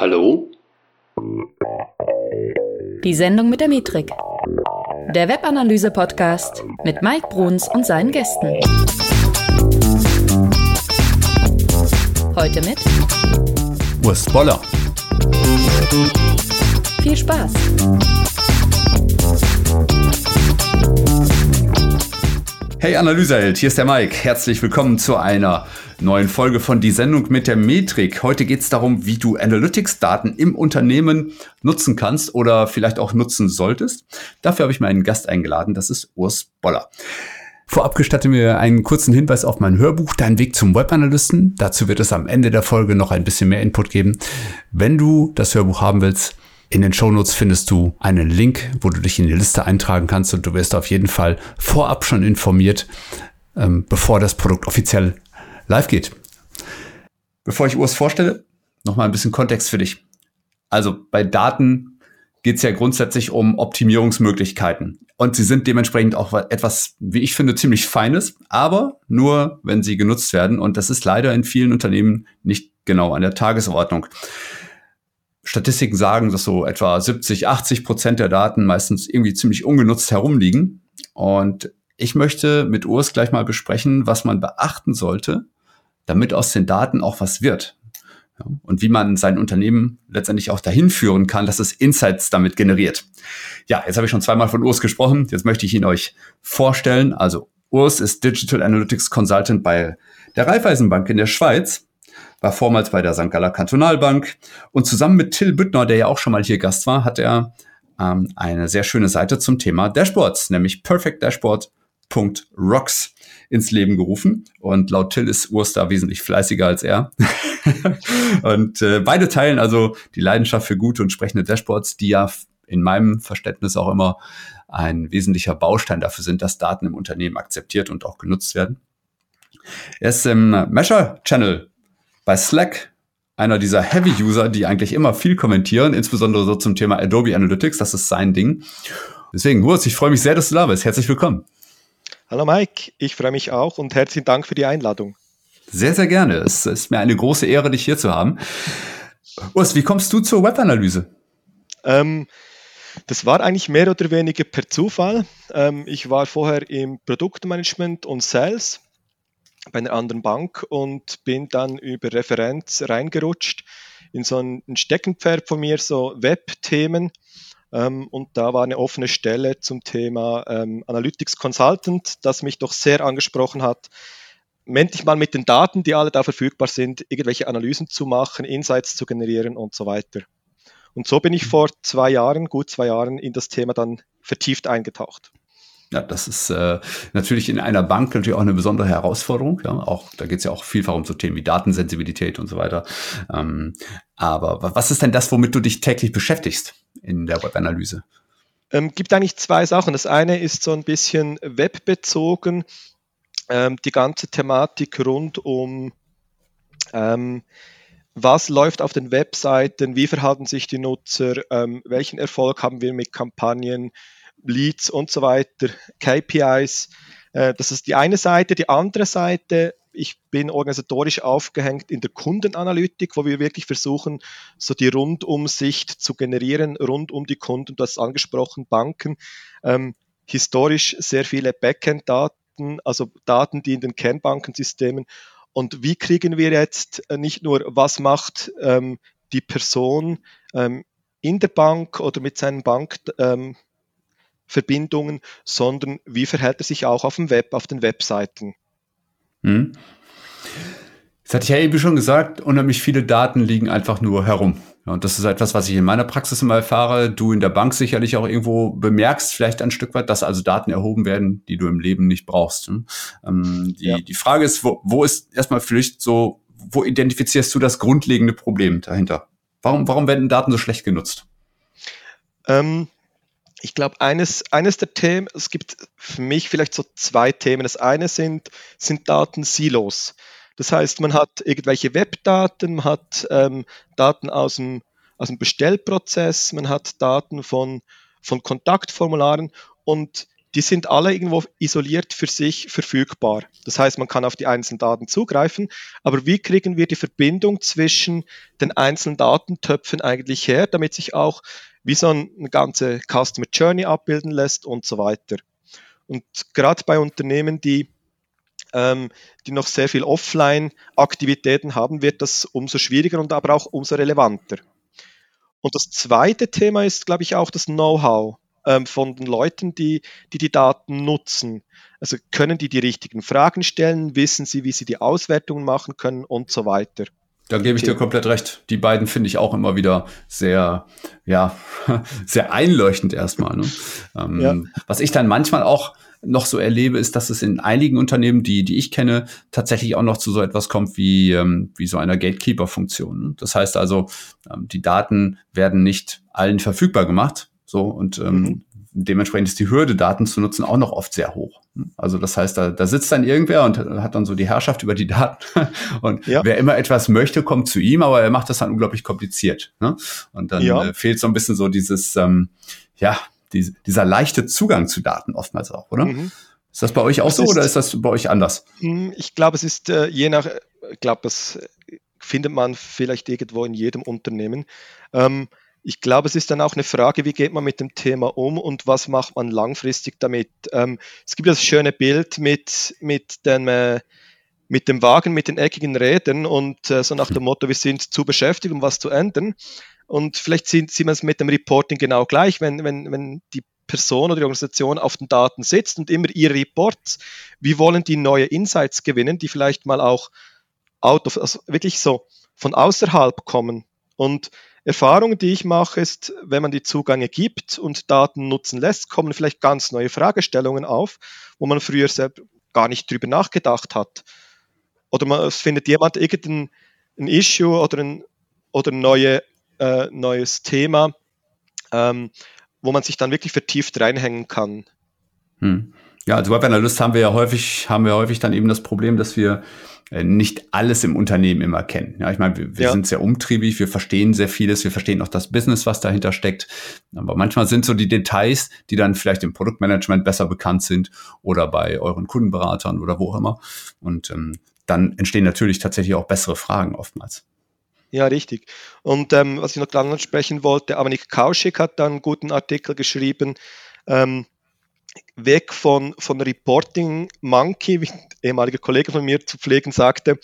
Hallo? Die Sendung mit der Metrik. Der Webanalyse-Podcast mit Mike Bruns und seinen Gästen. Heute mit Urs Boller. viel Spaß. Hey Analyseheld, hier ist der Mike. Herzlich willkommen zu einer neuen Folge von Die Sendung mit der Metrik. Heute geht es darum, wie du Analytics-Daten im Unternehmen nutzen kannst oder vielleicht auch nutzen solltest. Dafür habe ich mir einen Gast eingeladen, das ist Urs Boller. Vorab gestatte mir einen kurzen Hinweis auf mein Hörbuch Dein Weg zum Webanalysten. Dazu wird es am Ende der Folge noch ein bisschen mehr Input geben. Wenn du das Hörbuch haben willst, in den Shownotes findest du einen Link, wo du dich in die Liste eintragen kannst und du wirst auf jeden Fall vorab schon informiert, ähm, bevor das Produkt offiziell live geht. Bevor ich Urs vorstelle, nochmal ein bisschen Kontext für dich. Also bei Daten geht es ja grundsätzlich um Optimierungsmöglichkeiten. Und sie sind dementsprechend auch etwas, wie ich finde, ziemlich Feines, aber nur, wenn sie genutzt werden. Und das ist leider in vielen Unternehmen nicht genau an der Tagesordnung. Statistiken sagen, dass so etwa 70, 80 Prozent der Daten meistens irgendwie ziemlich ungenutzt herumliegen. Und ich möchte mit Urs gleich mal besprechen, was man beachten sollte, damit aus den Daten auch was wird. Ja, und wie man sein Unternehmen letztendlich auch dahin führen kann, dass es Insights damit generiert. Ja, jetzt habe ich schon zweimal von Urs gesprochen. Jetzt möchte ich ihn euch vorstellen. Also Urs ist Digital Analytics Consultant bei der Raiffeisenbank in der Schweiz war vormals bei der St. Galler Kantonalbank und zusammen mit Till Büttner, der ja auch schon mal hier Gast war, hat er ähm, eine sehr schöne Seite zum Thema Dashboards, nämlich perfectdashboard.rocks ins Leben gerufen. Und laut Till ist Urs da wesentlich fleißiger als er. und äh, beide teilen also die Leidenschaft für gute und sprechende Dashboards, die ja in meinem Verständnis auch immer ein wesentlicher Baustein dafür sind, dass Daten im Unternehmen akzeptiert und auch genutzt werden. Er ist im Measure Channel bei Slack einer dieser Heavy-User, die eigentlich immer viel kommentieren, insbesondere so zum Thema Adobe Analytics. Das ist sein Ding. Deswegen, Urs, ich freue mich sehr, dass du da bist. Herzlich willkommen. Hallo Mike, ich freue mich auch und herzlichen Dank für die Einladung. Sehr, sehr gerne. Es ist mir eine große Ehre, dich hier zu haben. Urs, wie kommst du zur Webanalyse? Ähm, das war eigentlich mehr oder weniger per Zufall. Ähm, ich war vorher im Produktmanagement und Sales bei einer anderen Bank und bin dann über Referenz reingerutscht in so ein Steckenpferd von mir, so Web-Themen. Ähm, und da war eine offene Stelle zum Thema ähm, Analytics Consultant, das mich doch sehr angesprochen hat. Endlich mal mit den Daten, die alle da verfügbar sind, irgendwelche Analysen zu machen, Insights zu generieren und so weiter. Und so bin ich vor zwei Jahren, gut zwei Jahren, in das Thema dann vertieft eingetaucht. Ja, das ist äh, natürlich in einer Bank natürlich auch eine besondere Herausforderung. Ja, auch da geht es ja auch vielfach um so Themen wie Datensensibilität und so weiter. Ähm, aber was ist denn das, womit du dich täglich beschäftigst in der Webanalyse? Ähm, gibt eigentlich zwei Sachen. Das eine ist so ein bisschen webbezogen, ähm, die ganze Thematik rund um ähm, was läuft auf den Webseiten, wie verhalten sich die Nutzer, ähm, welchen Erfolg haben wir mit Kampagnen, Leads und so weiter, KPIs. Äh, das ist die eine Seite. Die andere Seite, ich bin organisatorisch aufgehängt in der Kundenanalytik, wo wir wirklich versuchen, so die Rundumsicht zu generieren, rund um die Kunden. Du hast angesprochen, Banken. Ähm, historisch sehr viele Backend-Daten, also Daten, die in den Kernbankensystemen. Und wie kriegen wir jetzt äh, nicht nur, was macht ähm, die Person ähm, in der Bank oder mit seinen Bank, ähm, sondern wie verhält er sich auch auf dem Web, auf den Webseiten. Hm. Das hatte ich ja eben schon gesagt, unheimlich viele Daten liegen einfach nur herum. Und das ist etwas, was ich in meiner Praxis immer erfahre. Du in der Bank sicherlich auch irgendwo bemerkst, vielleicht ein Stück weit, dass also Daten erhoben werden, die du im Leben nicht brauchst. Hm? Ähm, die, ja. die Frage ist, wo, wo ist erstmal vielleicht so, wo identifizierst du das grundlegende Problem dahinter? Warum, warum werden Daten so schlecht genutzt? Ähm, ich glaube, eines, eines der Themen, es gibt für mich vielleicht so zwei Themen. Das eine sind, sind Datensilos. Das heißt, man hat irgendwelche Webdaten, man hat ähm, Daten aus dem, aus dem Bestellprozess, man hat Daten von, von Kontaktformularen und die sind alle irgendwo isoliert für sich verfügbar. Das heißt, man kann auf die einzelnen Daten zugreifen, aber wie kriegen wir die Verbindung zwischen den einzelnen Datentöpfen eigentlich her, damit sich auch wie so eine ganze Customer Journey abbilden lässt und so weiter. Und gerade bei Unternehmen, die, ähm, die noch sehr viel Offline-Aktivitäten haben, wird das umso schwieriger und aber auch umso relevanter. Und das zweite Thema ist, glaube ich, auch das Know-how ähm, von den Leuten, die, die die Daten nutzen. Also können die die richtigen Fragen stellen, wissen sie, wie sie die Auswertungen machen können und so weiter. Da gebe ich dir komplett recht. Die beiden finde ich auch immer wieder sehr, ja, sehr einleuchtend erstmal. Ne? Ähm, ja. Was ich dann manchmal auch noch so erlebe, ist, dass es in einigen Unternehmen, die, die ich kenne, tatsächlich auch noch zu so etwas kommt wie, ähm, wie so einer Gatekeeper-Funktion. Ne? Das heißt also, ähm, die Daten werden nicht allen verfügbar gemacht. So und ähm, mhm dementsprechend ist die Hürde, Daten zu nutzen, auch noch oft sehr hoch. Also das heißt, da, da sitzt dann irgendwer und hat dann so die Herrschaft über die Daten. Und ja. wer immer etwas möchte, kommt zu ihm, aber er macht das dann unglaublich kompliziert. Ne? Und dann ja. äh, fehlt so ein bisschen so dieses, ähm, ja, die, dieser leichte Zugang zu Daten oftmals auch, oder? Mhm. Ist das bei euch auch das so ist, oder ist das bei euch anders? Hm, ich glaube, es ist äh, je nach, ich glaube, das findet man vielleicht irgendwo in jedem Unternehmen. Ähm, ich glaube, es ist dann auch eine Frage, wie geht man mit dem Thema um und was macht man langfristig damit. Ähm, es gibt das schöne Bild mit, mit, dem, äh, mit dem Wagen, mit den eckigen Rädern und äh, so nach dem Motto, wir sind zu beschäftigt, um was zu ändern. Und vielleicht sieht, sieht man es mit dem Reporting genau gleich, wenn, wenn, wenn die Person oder die Organisation auf den Daten sitzt und immer ihre Reports, wie wollen die neue Insights gewinnen, die vielleicht mal auch out of, also wirklich so von außerhalb kommen. Und Erfahrungen, die ich mache, ist, wenn man die Zugänge gibt und Daten nutzen lässt, kommen vielleicht ganz neue Fragestellungen auf, wo man früher selbst gar nicht drüber nachgedacht hat. Oder man, es findet jemand irgendein ein Issue oder ein, oder neue, äh, neues Thema, ähm, wo man sich dann wirklich vertieft reinhängen kann. Hm. Ja, als Web Analyst haben wir ja häufig, haben wir häufig dann eben das Problem, dass wir nicht alles im Unternehmen immer kennen. Ja, ich meine, wir, wir ja. sind sehr umtriebig, wir verstehen sehr vieles, wir verstehen auch das Business, was dahinter steckt. Aber manchmal sind so die Details, die dann vielleicht im Produktmanagement besser bekannt sind oder bei euren Kundenberatern oder wo auch immer. Und ähm, dann entstehen natürlich tatsächlich auch bessere Fragen oftmals. Ja, richtig. Und ähm, was ich noch dran ansprechen wollte, Avanik Kauschik hat da einen guten Artikel geschrieben, ähm, weg von, von Reporting Monkey, wie ein ehemaliger Kollege von mir zu pflegen sagte,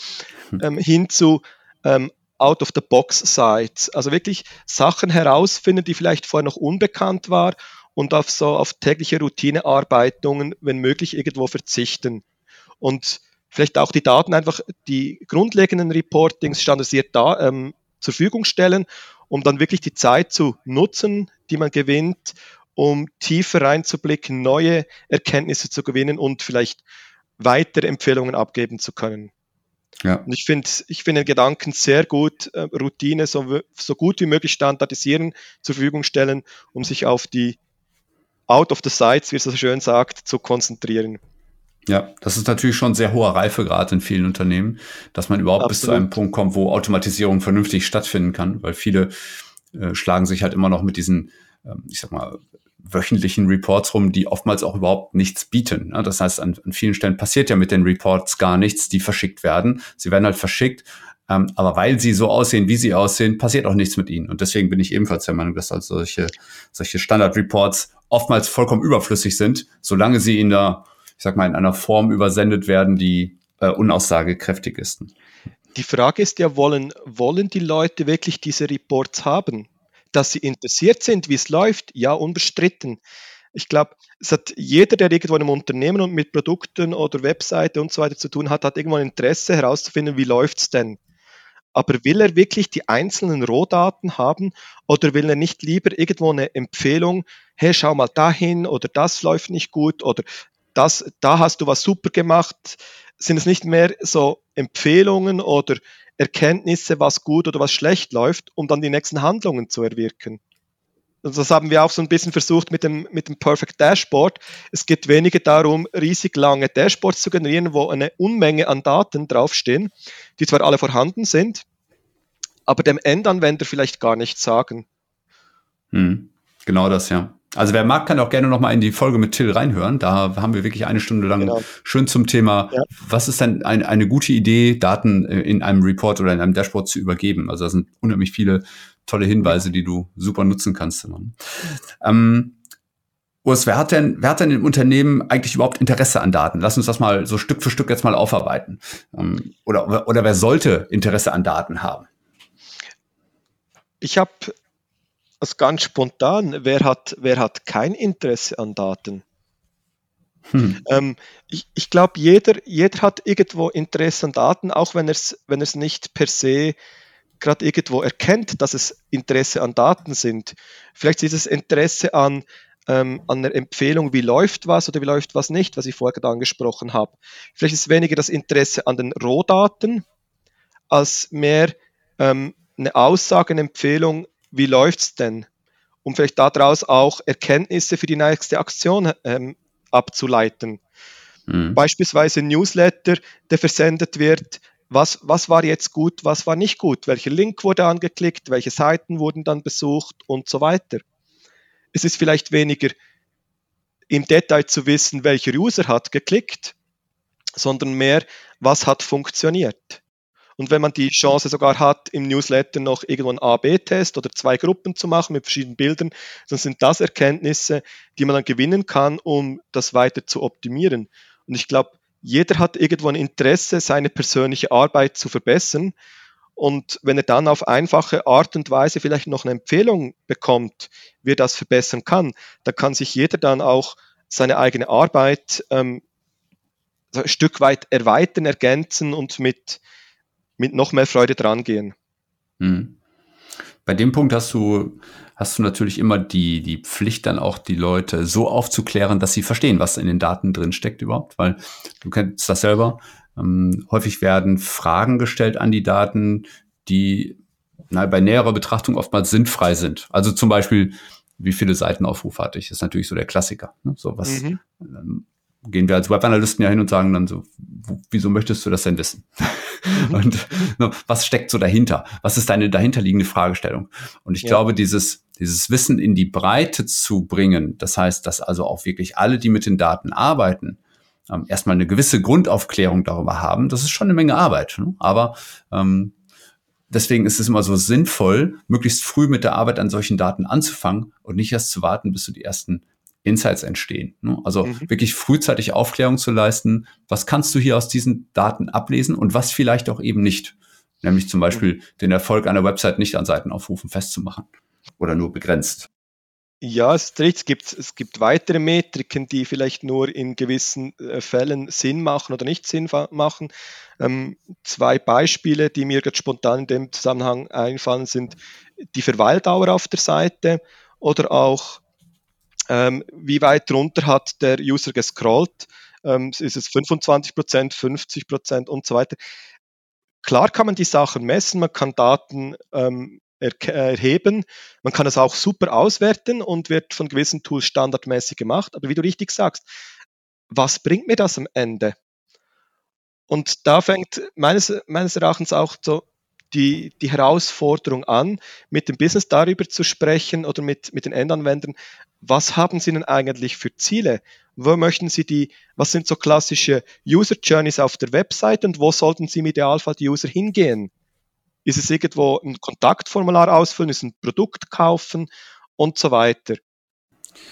hm. ähm, hin zu ähm, out of the box Sites. Also wirklich Sachen herausfinden, die vielleicht vorher noch unbekannt war und auf so auf tägliche Routinearbeitungen, wenn möglich, irgendwo verzichten. Und vielleicht auch die Daten einfach, die grundlegenden Reportings standardisiert da ähm, zur Verfügung stellen, um dann wirklich die Zeit zu nutzen, die man gewinnt, um tiefer reinzublicken, neue Erkenntnisse zu gewinnen und vielleicht weitere Empfehlungen abgeben zu können. Ja. Und ich finde ich finde den Gedanken sehr gut, äh, Routine so, so gut wie möglich standardisieren, zur Verfügung stellen, um sich auf die out of the sites, wie es so schön sagt, zu konzentrieren. Ja, das ist natürlich schon sehr hoher Reifegrad in vielen Unternehmen, dass man überhaupt Absolut. bis zu einem Punkt kommt, wo Automatisierung vernünftig stattfinden kann, weil viele äh, schlagen sich halt immer noch mit diesen, ähm, ich sag mal, wöchentlichen Reports rum, die oftmals auch überhaupt nichts bieten. Das heißt, an, an vielen Stellen passiert ja mit den Reports gar nichts, die verschickt werden. Sie werden halt verschickt, ähm, aber weil sie so aussehen, wie sie aussehen, passiert auch nichts mit ihnen. Und deswegen bin ich ebenfalls der Meinung, dass also solche, solche Standard-Reports oftmals vollkommen überflüssig sind, solange sie in der, ich sag mal, in einer Form übersendet werden, die äh, unaussagekräftig ist. Die Frage ist ja, wollen, wollen die Leute wirklich diese Reports haben? Dass sie interessiert sind, wie es läuft, ja, unbestritten. Ich glaube, es hat jeder, der irgendwo einem Unternehmen und mit Produkten oder Webseite und so weiter zu tun hat, hat irgendwo ein Interesse herauszufinden, wie läuft es denn. Aber will er wirklich die einzelnen Rohdaten haben oder will er nicht lieber irgendwo eine Empfehlung, hey, schau mal dahin oder das läuft nicht gut oder das, da hast du was super gemacht. Sind es nicht mehr so Empfehlungen oder Erkenntnisse, was gut oder was schlecht läuft, um dann die nächsten Handlungen zu erwirken. Also das haben wir auch so ein bisschen versucht mit dem, mit dem Perfect Dashboard. Es geht weniger darum, riesig lange Dashboards zu generieren, wo eine Unmenge an Daten draufstehen, die zwar alle vorhanden sind, aber dem Endanwender vielleicht gar nichts sagen. Hm, genau das, ja. Also wer mag, kann auch gerne noch mal in die Folge mit Till reinhören. Da haben wir wirklich eine Stunde lang genau. schön zum Thema, ja. was ist denn ein, eine gute Idee, Daten äh, in einem Report oder in einem Dashboard zu übergeben. Also da sind unheimlich viele tolle Hinweise, die du super nutzen kannst. Ähm, Urs, wer hat denn, wer hat denn im Unternehmen eigentlich überhaupt Interesse an Daten? Lass uns das mal so Stück für Stück jetzt mal aufarbeiten. Ähm, oder, oder wer sollte Interesse an Daten haben? Ich habe es ganz spontan, wer hat, wer hat kein Interesse an Daten? Hm. Ähm, ich, ich glaube, jeder, jeder hat irgendwo Interesse an Daten, auch wenn er es wenn nicht per se gerade irgendwo erkennt, dass es Interesse an Daten sind. Vielleicht ist es Interesse an, ähm, an einer Empfehlung, wie läuft was oder wie läuft was nicht, was ich vorher gerade angesprochen habe. Vielleicht ist es weniger das Interesse an den Rohdaten, als mehr ähm, eine Aussage, eine Empfehlung, wie läuft es denn? Um vielleicht daraus auch Erkenntnisse für die nächste Aktion ähm, abzuleiten. Mhm. Beispielsweise ein Newsletter, der versendet wird, was, was war jetzt gut, was war nicht gut, welcher Link wurde angeklickt, welche Seiten wurden dann besucht und so weiter. Es ist vielleicht weniger im Detail zu wissen, welcher User hat geklickt, sondern mehr, was hat funktioniert. Und wenn man die Chance sogar hat, im Newsletter noch irgendwo einen A-B-Test oder zwei Gruppen zu machen mit verschiedenen Bildern, dann sind das Erkenntnisse, die man dann gewinnen kann, um das weiter zu optimieren. Und ich glaube, jeder hat irgendwo ein Interesse, seine persönliche Arbeit zu verbessern. Und wenn er dann auf einfache Art und Weise vielleicht noch eine Empfehlung bekommt, wie er das verbessern kann, dann kann sich jeder dann auch seine eigene Arbeit ähm, ein Stück weit erweitern, ergänzen und mit, mit noch mehr Freude drangehen. Hm. Bei dem Punkt hast du, hast du natürlich immer die, die Pflicht, dann auch die Leute so aufzuklären, dass sie verstehen, was in den Daten drin steckt überhaupt, weil du kennst das selber. Ähm, häufig werden Fragen gestellt an die Daten, die na, bei näherer Betrachtung oftmals sinnfrei sind. Also zum Beispiel, wie viele Seitenaufrufe hatte ich? Das ist natürlich so der Klassiker. Ne? So was mhm. ähm, gehen wir als Webanalysten ja hin und sagen dann so, wieso möchtest du das denn wissen? Mhm. und no, was steckt so dahinter? Was ist deine dahinterliegende Fragestellung? Und ich ja. glaube, dieses, dieses Wissen in die Breite zu bringen, das heißt, dass also auch wirklich alle, die mit den Daten arbeiten, ähm, erstmal eine gewisse Grundaufklärung darüber haben, das ist schon eine Menge Arbeit. Ne? Aber ähm, deswegen ist es immer so sinnvoll, möglichst früh mit der Arbeit an solchen Daten anzufangen und nicht erst zu warten, bis so die ersten Insights entstehen. Ne? Also mhm. wirklich frühzeitig Aufklärung zu leisten, was kannst du hier aus diesen Daten ablesen und was vielleicht auch eben nicht. Nämlich zum Beispiel mhm. den Erfolg einer Website nicht an Seitenaufrufen festzumachen oder nur begrenzt. Ja, es, es, gibt, es gibt weitere Metriken, die vielleicht nur in gewissen äh, Fällen Sinn machen oder nicht Sinn machen. Ähm, zwei Beispiele, die mir jetzt spontan in dem Zusammenhang einfallen, sind die Verweildauer auf der Seite oder auch ähm, wie weit drunter hat der User gescrollt. Ähm, ist es 25 Prozent, 50 Prozent und so weiter. Klar kann man die Sachen messen, man kann Daten ähm, erheben. Man kann es auch super auswerten und wird von gewissen Tools standardmäßig gemacht. Aber wie du richtig sagst, was bringt mir das am Ende? Und da fängt meines, meines Erachtens auch so die, die Herausforderung an, mit dem Business darüber zu sprechen oder mit, mit den Endanwendern, was haben sie denn eigentlich für Ziele? Wo möchten sie die, was sind so klassische User Journeys auf der Website und wo sollten sie im Idealfall die User hingehen? Ist es irgendwo ein Kontaktformular ausfüllen? Ist ein Produkt kaufen? Und so weiter.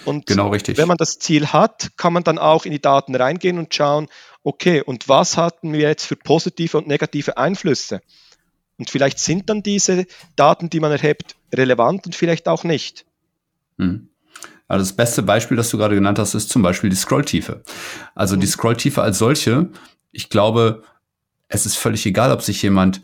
Und genau richtig. wenn man das Ziel hat, kann man dann auch in die Daten reingehen und schauen, okay, und was hatten wir jetzt für positive und negative Einflüsse? Und vielleicht sind dann diese Daten, die man erhebt, relevant und vielleicht auch nicht. Hm. Also das beste Beispiel, das du gerade genannt hast, ist zum Beispiel die Scrolltiefe. Also mhm. die Scrolltiefe als solche, ich glaube, es ist völlig egal, ob sich jemand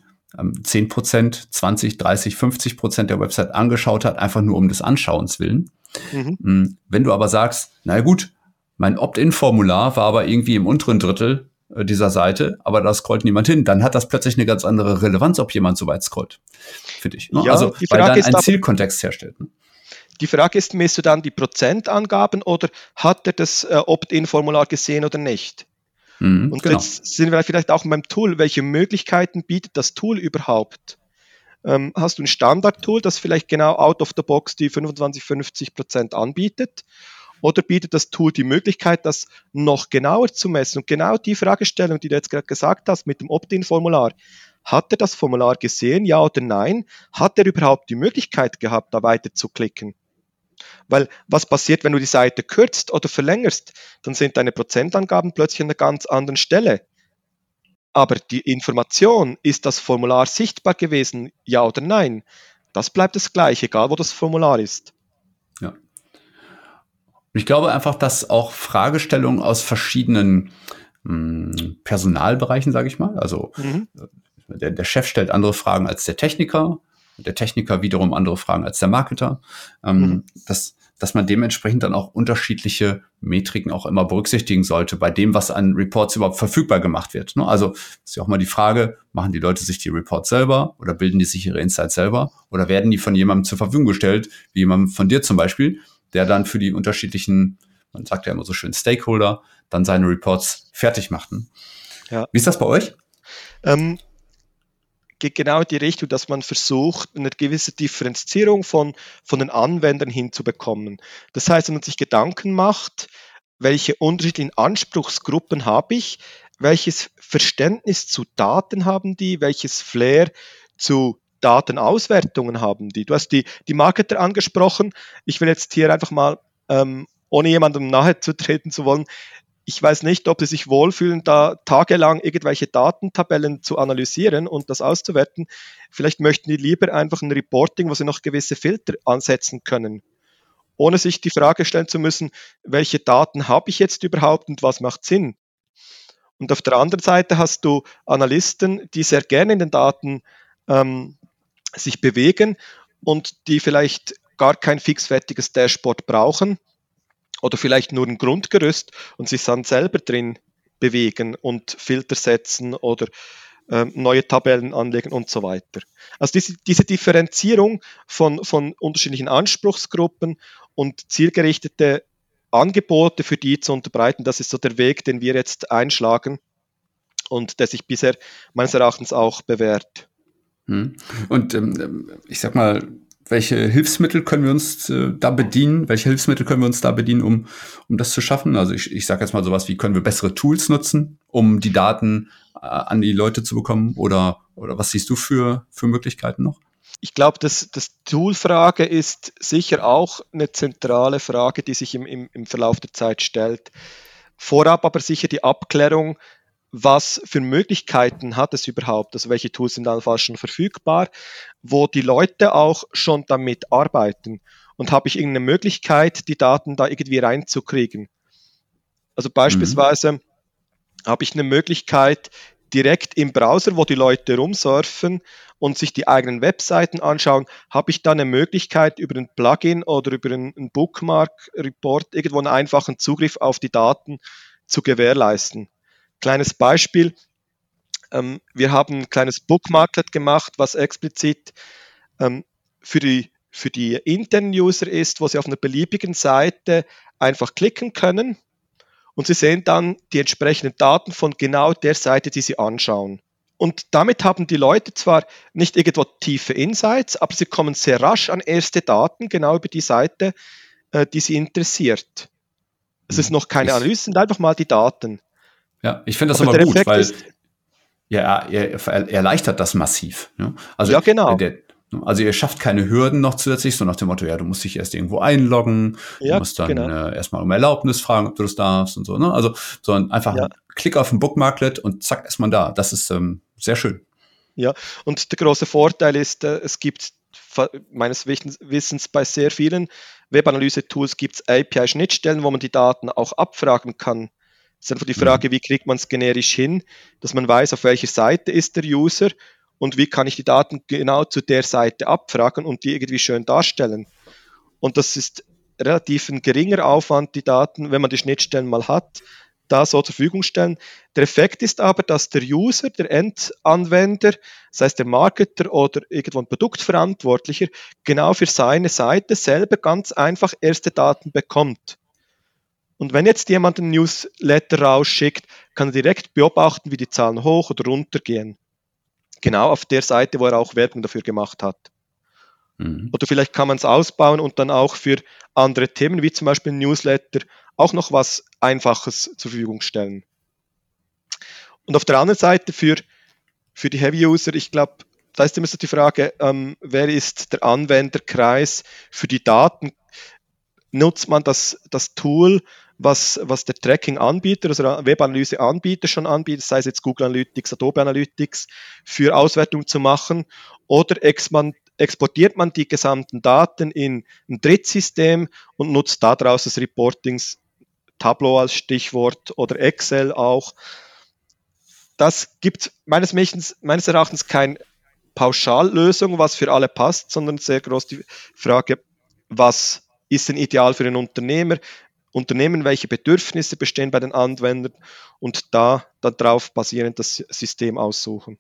10 Prozent, 20, 30, 50 Prozent der Website angeschaut hat, einfach nur um des Anschauens willen. Mhm. Mm, wenn du aber sagst, na gut, mein Opt-in-Formular war aber irgendwie im unteren Drittel äh, dieser Seite, aber da scrollt niemand hin, dann hat das plötzlich eine ganz andere Relevanz, ob jemand so weit scrollt, für dich. Ne? Ja, also, weil dann ein Zielkontext herstellt. Ne? Die Frage ist, misst du dann die Prozentangaben oder hat er das äh, Opt-in-Formular gesehen oder nicht? Mhm, und genau. jetzt sind wir vielleicht auch beim Tool. Welche Möglichkeiten bietet das Tool überhaupt? ähm, hast du ein Standard-Tool, das vielleicht genau out of the box die 25, 50 Prozent anbietet. Oder bietet das Tool die Möglichkeit, das noch genauer zu messen? Und genau die Fragestellung, die du jetzt gerade gesagt hast mit dem Opt-in-Formular. Hat er das Formular gesehen, ja oder nein? Hat er überhaupt die Möglichkeit gehabt, da weiter zu klicken? Weil was passiert, wenn du die Seite kürzt oder verlängerst? Dann sind deine Prozentangaben plötzlich an einer ganz anderen Stelle. Aber die Information, ist das Formular sichtbar gewesen, ja oder nein? Das bleibt das gleiche, egal wo das Formular ist. Ja. Ich glaube einfach, dass auch Fragestellungen aus verschiedenen mh, hm, Personalbereichen, sage ich mal, also mhm. der, der Chef stellt andere Fragen als der Techniker, der Techniker wiederum andere Fragen als der Marketer. Ähm, mhm. das, dass man dementsprechend dann auch unterschiedliche Metriken auch immer berücksichtigen sollte bei dem, was an Reports überhaupt verfügbar gemacht wird. Ne? Also ist ja auch mal die Frage, machen die Leute sich die Reports selber oder bilden die sich ihre Insights selber oder werden die von jemandem zur Verfügung gestellt, wie jemand von dir zum Beispiel, der dann für die unterschiedlichen, man sagt ja immer so schön Stakeholder, dann seine Reports fertig machten. Ja. Wie ist das bei euch? Ähm, geht genau in die Richtung, dass man versucht, eine gewisse Differenzierung von, von den Anwendern hinzubekommen. Das heißt, wenn man sich Gedanken macht, welche unterschiedlichen Anspruchsgruppen habe ich, welches Verständnis zu Daten haben die, welches Flair zu Datenauswertungen haben die. Du hast die, die Marketer angesprochen. Ich will jetzt hier einfach mal, ähm, ohne jemandem nahe zu treten zu wollen, ich weiß nicht, ob sie sich wohlfühlen, da tagelang irgendwelche Datentabellen zu analysieren und das auszuwerten. Vielleicht möchten die lieber einfach ein Reporting, wo sie noch gewisse Filter ansetzen können, ohne sich die Frage stellen zu müssen, welche Daten habe ich jetzt überhaupt und was macht Sinn. Und auf der anderen Seite hast du Analysten, die sehr gerne in den Daten ähm, sich bewegen und die vielleicht gar kein fixfertiges Dashboard brauchen oder vielleicht nur ein Grundgerüst und sich dann selber drin bewegen und Filter setzen oder äh, neue Tabellen anlegen und so weiter. Also diese, diese Differenzierung von, von unterschiedlichen Anspruchsgruppen und zielgerichtete Angebote für die zu unterbreiten, das ist so der Weg, den wir jetzt einschlagen und der sich bisher meines Erachtens auch bewährt. Hm. Und ähm, ich sag mal, welche Hilfsmittel können wir uns äh, da bedienen? Welche Hilfsmittel können wir uns da bedienen, um, um das zu schaffen? Also ich, ich sage jetzt mal sowas wie, können wir bessere Tools nutzen, um die Daten äh, an die Leute zu bekommen? Oder, oder was siehst du für, für Möglichkeiten noch? Ich glaube, das, das Tool-Frage ist sicher auch eine zentrale Frage, die sich im, im, im Verlauf der Zeit stellt. Vorab aber sicher die Abklärung, was für Möglichkeiten hat es überhaupt, also welche Tools sind allenfalls schon verfügbar, wo die Leute auch schon damit arbeiten und habe ich irgendeine Möglichkeit, die Daten da irgendwie reinzukriegen. Also beispielsweise mhm. habe ich eine Möglichkeit, direkt im Browser, wo die Leute rumsurfen und sich die eigenen Webseiten anschauen, habe ich da eine Möglichkeit, über ein Plugin oder über einen Bookmark-Report irgendwo einen einfachen Zugriff auf die Daten zu gewährleisten. Kleines Beispiel. Ähm, wir haben ein kleines Bookmarklet gemacht, was explizit ähm, für die, für die internen User ist, wo sie auf einer beliebigen Seite einfach klicken können und sie sehen dann die entsprechenden Daten von genau der Seite, die sie anschauen. Und damit haben die Leute zwar nicht irgendwo tiefe Insights, aber sie kommen sehr rasch an erste Daten, genau über die Seite, äh, die sie interessiert. Es ist noch keine Analyse, sind einfach mal die Daten. Ja, ich finde das aber, aber gut, weil ja, er, er, erleichtert das massiv. Ja, also, ja genau. Der, also ihr schafft keine Hürden noch zusätzlich, so nach dem Motto, ja, du musst dich erst irgendwo einloggen, ja, du musst dann genau. äh, erstmal um Erlaubnis fragen, ob du das darfst und so, ne? Also, sondern einfach ja. Klick auf ein Bookmarklet und zack, ist man da. Das ist ähm, sehr schön. Ja, und der große Vorteil ist, äh, es gibt meines Wissens bei sehr vielen Webanalyse-Tools gibt es API-Schnittstellen, wo man die Daten auch abfragen kann. Es ist einfach die Frage, mhm. wie kriegt man es generisch hin, dass man weiß, auf welcher Seite ist der User und wie kann ich die Daten genau zu der Seite abfragen und die irgendwie schön darstellen. Und das ist relativ ein geringer Aufwand, die Daten, wenn man die Schnittstellen mal hat, da so zur Verfügung stellen. Der Effekt ist aber, dass der User, der Endanwender, das heißt der Marketer oder irgendwo ein Produktverantwortlicher, genau für seine Seite selber ganz einfach erste Daten bekommt. Und wenn jetzt jemand einen Newsletter rausschickt, kann er direkt beobachten, wie die Zahlen hoch oder runter gehen. genau auf der Seite, wo er auch Werbung dafür gemacht hat. Mhm. Oder vielleicht kann man es ausbauen und dann auch für andere Themen, wie zum Beispiel Newsletter, auch noch was Einfaches zur Verfügung stellen. Und auf der anderen Seite für, für die Heavy-User, ich glaube, da ist immer so die Frage, ähm, wer ist der Anwenderkreis für die Daten? Nutzt man das, das Tool, was, was der Tracking-Anbieter, also Webanalyse-Anbieter schon anbietet, sei es jetzt Google Analytics, Adobe Analytics, für Auswertung zu machen? Oder exportiert man die gesamten Daten in ein Drittsystem und nutzt daraus das Reportings, Tableau als Stichwort oder Excel auch? Das gibt meines, meines Erachtens kein Pauschallösung, was für alle passt, sondern sehr groß die Frage, was ist denn ideal für einen Unternehmer? Unternehmen, welche Bedürfnisse bestehen bei den Anwendern und da darauf basierend das System aussuchen.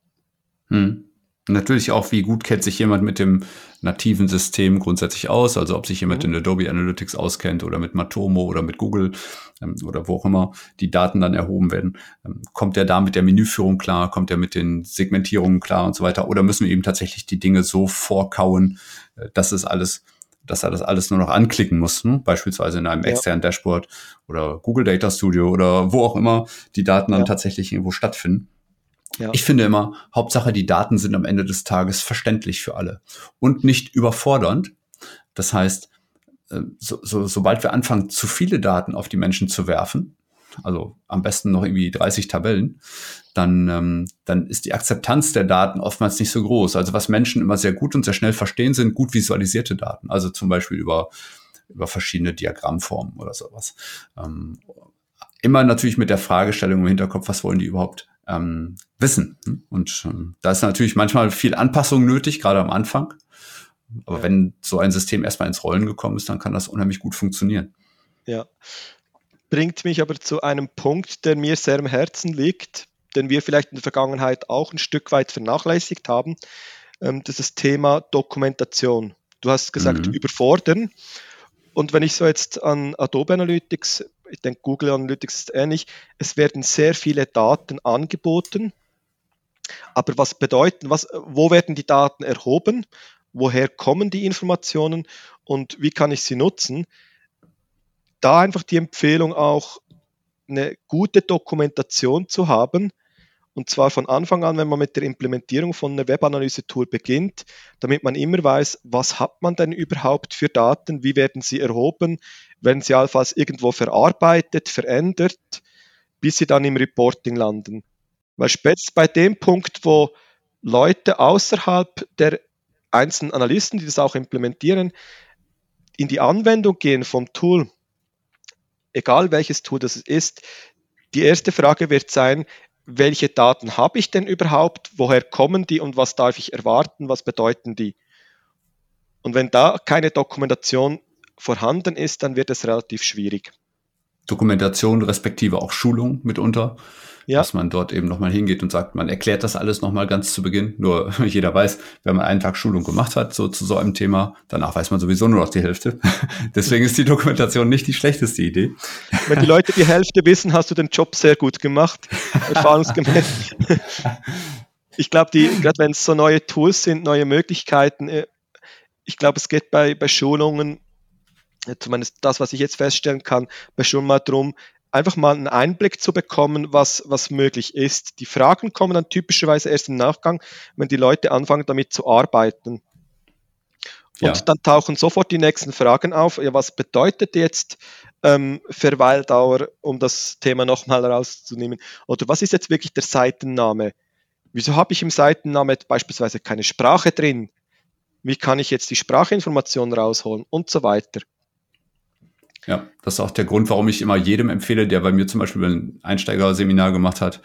Hm. Natürlich auch, wie gut kennt sich jemand mit dem nativen System grundsätzlich aus, also ob sich jemand mhm. in Adobe Analytics auskennt oder mit Matomo oder mit Google ähm, oder wo auch immer die Daten dann erhoben werden. Ähm, kommt er da mit der Menüführung klar, kommt er mit den Segmentierungen klar und so weiter oder müssen wir eben tatsächlich die Dinge so vorkauen, äh, dass es alles dass er das alles nur noch anklicken muss, ne? beispielsweise in einem ja. externen Dashboard oder Google Data Studio oder wo auch immer die Daten dann ja. tatsächlich irgendwo stattfinden. Ja. Ich finde immer, Hauptsache, die Daten sind am Ende des Tages verständlich für alle und nicht überfordernd. Das heißt, äh, so, so, sobald wir anfangen, zu viele Daten auf die Menschen zu werfen, also am besten noch irgendwie 30 Tabellen, dann, ähm, dann ist die Akzeptanz der Daten oftmals nicht so groß. Also was Menschen immer sehr gut und sehr schnell verstehen, sind gut visualisierte Daten. Also zum Beispiel über, über verschiedene Diagrammformen oder sowas. Ähm, immer natürlich mit der Fragestellung im Hinterkopf, was wollen die überhaupt ähm, wissen. Und ähm, da ist natürlich manchmal viel Anpassung nötig, gerade am Anfang. Aber wenn so ein System erstmal ins Rollen gekommen ist, dann kann das unheimlich gut funktionieren. Ja. Bringt mich aber zu einem Punkt, der mir sehr am Herzen liegt, den wir vielleicht in der Vergangenheit auch ein Stück weit vernachlässigt haben. Ähm, das ist das Thema Dokumentation. Du hast gesagt, mhm. überfordern. Und wenn ich so jetzt an Adobe Analytics ich denke, Google Analytics ist ähnlich. Es werden sehr viele Daten angeboten. Aber was bedeuten, was, wo werden die Daten erhoben? Woher kommen die Informationen und wie kann ich sie nutzen? Da einfach die Empfehlung auch eine gute Dokumentation zu haben, und zwar von Anfang an, wenn man mit der Implementierung von einem Webanalyse-Tool beginnt, damit man immer weiß, was hat man denn überhaupt für Daten, wie werden sie erhoben, werden sie allenfalls irgendwo verarbeitet, verändert, bis sie dann im Reporting landen. Weil spätestens bei dem Punkt, wo Leute außerhalb der einzelnen Analysten, die das auch implementieren, in die Anwendung gehen vom Tool, egal welches Tool das ist, die erste Frage wird sein, welche Daten habe ich denn überhaupt, woher kommen die und was darf ich erwarten, was bedeuten die. Und wenn da keine Dokumentation vorhanden ist, dann wird es relativ schwierig. Dokumentation respektive auch Schulung mitunter ja. dass man dort eben nochmal hingeht und sagt, man erklärt das alles nochmal ganz zu Beginn. Nur jeder weiß, wenn man einen Tag Schulung gemacht hat, so zu so einem Thema, danach weiß man sowieso nur noch die Hälfte. Deswegen ist die Dokumentation nicht die schlechteste Idee. Wenn die Leute die Hälfte wissen, hast du den Job sehr gut gemacht, erfahrungsgemäß. Ich glaube, gerade wenn es so neue Tools sind, neue Möglichkeiten, äh, ich glaube, es geht bei, bei Schulungen, zumindest das, was ich jetzt feststellen kann, bei Schulungen mal darum, einfach mal einen Einblick zu bekommen, was, was möglich ist. Die Fragen kommen dann typischerweise erst im Nachgang, wenn die Leute anfangen damit zu arbeiten. Und ja. dann tauchen sofort die nächsten Fragen auf. Ja, was bedeutet jetzt ähm, Verweildauer, um das Thema nochmal rauszunehmen? Oder was ist jetzt wirklich der Seitenname? Wieso habe ich im Seitenname beispielsweise keine Sprache drin? Wie kann ich jetzt die Sprachinformation rausholen und so weiter? Ja, das ist auch der Grund, warum ich immer jedem empfehle, der bei mir zum Beispiel ein Einsteigerseminar gemacht hat,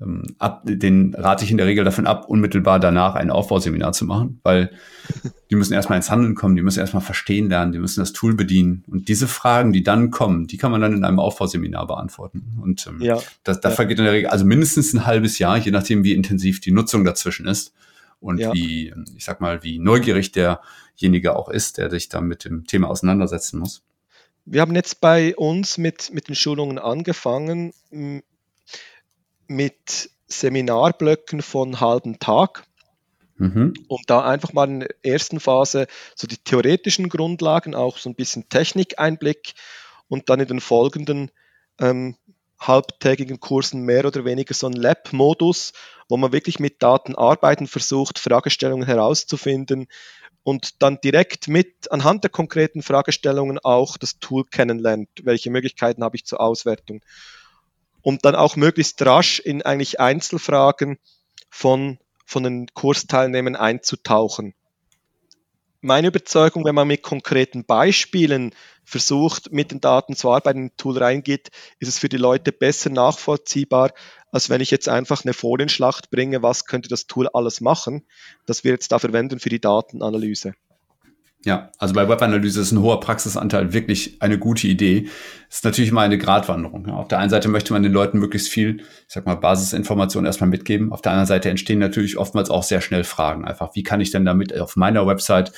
ähm, ab, den rate ich in der Regel davon ab, unmittelbar danach ein Aufbauseminar zu machen, weil die müssen erstmal ins Handeln kommen, die müssen erstmal verstehen lernen, die müssen das Tool bedienen. Und diese Fragen, die dann kommen, die kann man dann in einem Aufbauseminar beantworten. Und ähm, ja, das, da ja. vergeht in der Regel also mindestens ein halbes Jahr, je nachdem, wie intensiv die Nutzung dazwischen ist und ja. wie, ich sag mal, wie neugierig derjenige auch ist, der sich da mit dem Thema auseinandersetzen muss. Wir haben jetzt bei uns mit, mit den Schulungen angefangen mit Seminarblöcken von halben Tag, mhm. um da einfach mal in der ersten Phase so die theoretischen Grundlagen, auch so ein bisschen Technikeinblick und dann in den folgenden ähm, halbtägigen Kursen mehr oder weniger so ein Lab-Modus, wo man wirklich mit Daten arbeiten versucht, Fragestellungen herauszufinden und dann direkt mit anhand der konkreten Fragestellungen auch das Tool kennenlernt. Welche Möglichkeiten habe ich zur Auswertung? Und dann auch möglichst rasch in eigentlich Einzelfragen von, von den Kursteilnehmern einzutauchen meine Überzeugung, wenn man mit konkreten Beispielen versucht, mit den Daten zu arbeiten, in ein Tool reingeht, ist es für die Leute besser nachvollziehbar, als wenn ich jetzt einfach eine Folienschlacht bringe, was könnte das Tool alles machen, das wir jetzt da verwenden für die Datenanalyse. Ja, also bei Webanalyse ist ein hoher Praxisanteil wirklich eine gute Idee. Ist natürlich immer eine Gratwanderung. Auf der einen Seite möchte man den Leuten möglichst viel, ich sag mal, Basisinformationen erstmal mitgeben. Auf der anderen Seite entstehen natürlich oftmals auch sehr schnell Fragen. Einfach, wie kann ich denn damit auf meiner Website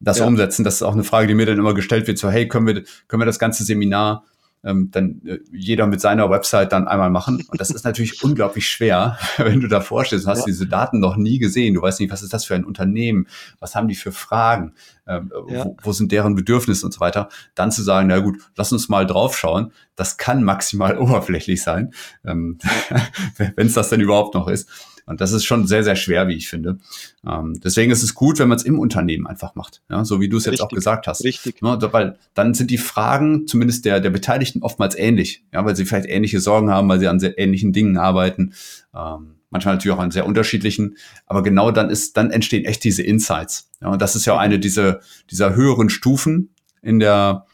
das ja. umsetzen? Das ist auch eine Frage, die mir dann immer gestellt wird. So, hey, können wir, können wir das ganze Seminar ähm, dann äh, jeder mit seiner Website dann einmal machen. Und das ist natürlich unglaublich schwer, wenn du da vorstehst, du hast ja. diese Daten noch nie gesehen, du weißt nicht, was ist das für ein Unternehmen, was haben die für Fragen, ähm, ja. wo, wo, sind deren Bedürfnisse und so weiter, dann zu sagen, na gut, lass uns mal draufschauen, das kann maximal oberflächlich sein, ähm, wenn es das denn überhaupt noch ist. Und das ist schon sehr, sehr schwer, wie ich finde. Ähm, deswegen ist es gut, wenn man es im Unternehmen einfach macht. Ja, so wie du es jetzt auch gesagt hast. Richtig. Ja, weil dann sind die Fragen zumindest der, der Beteiligten oftmals ähnlich. Ja, weil sie vielleicht ähnliche Sorgen haben, weil sie an sehr ähnlichen Dingen arbeiten. Ähm, manchmal natürlich auch an sehr unterschiedlichen, aber genau dann ist, dann entstehen echt diese Insights. Ja, und das ist ja auch eine dieser, dieser höheren Stufen in der,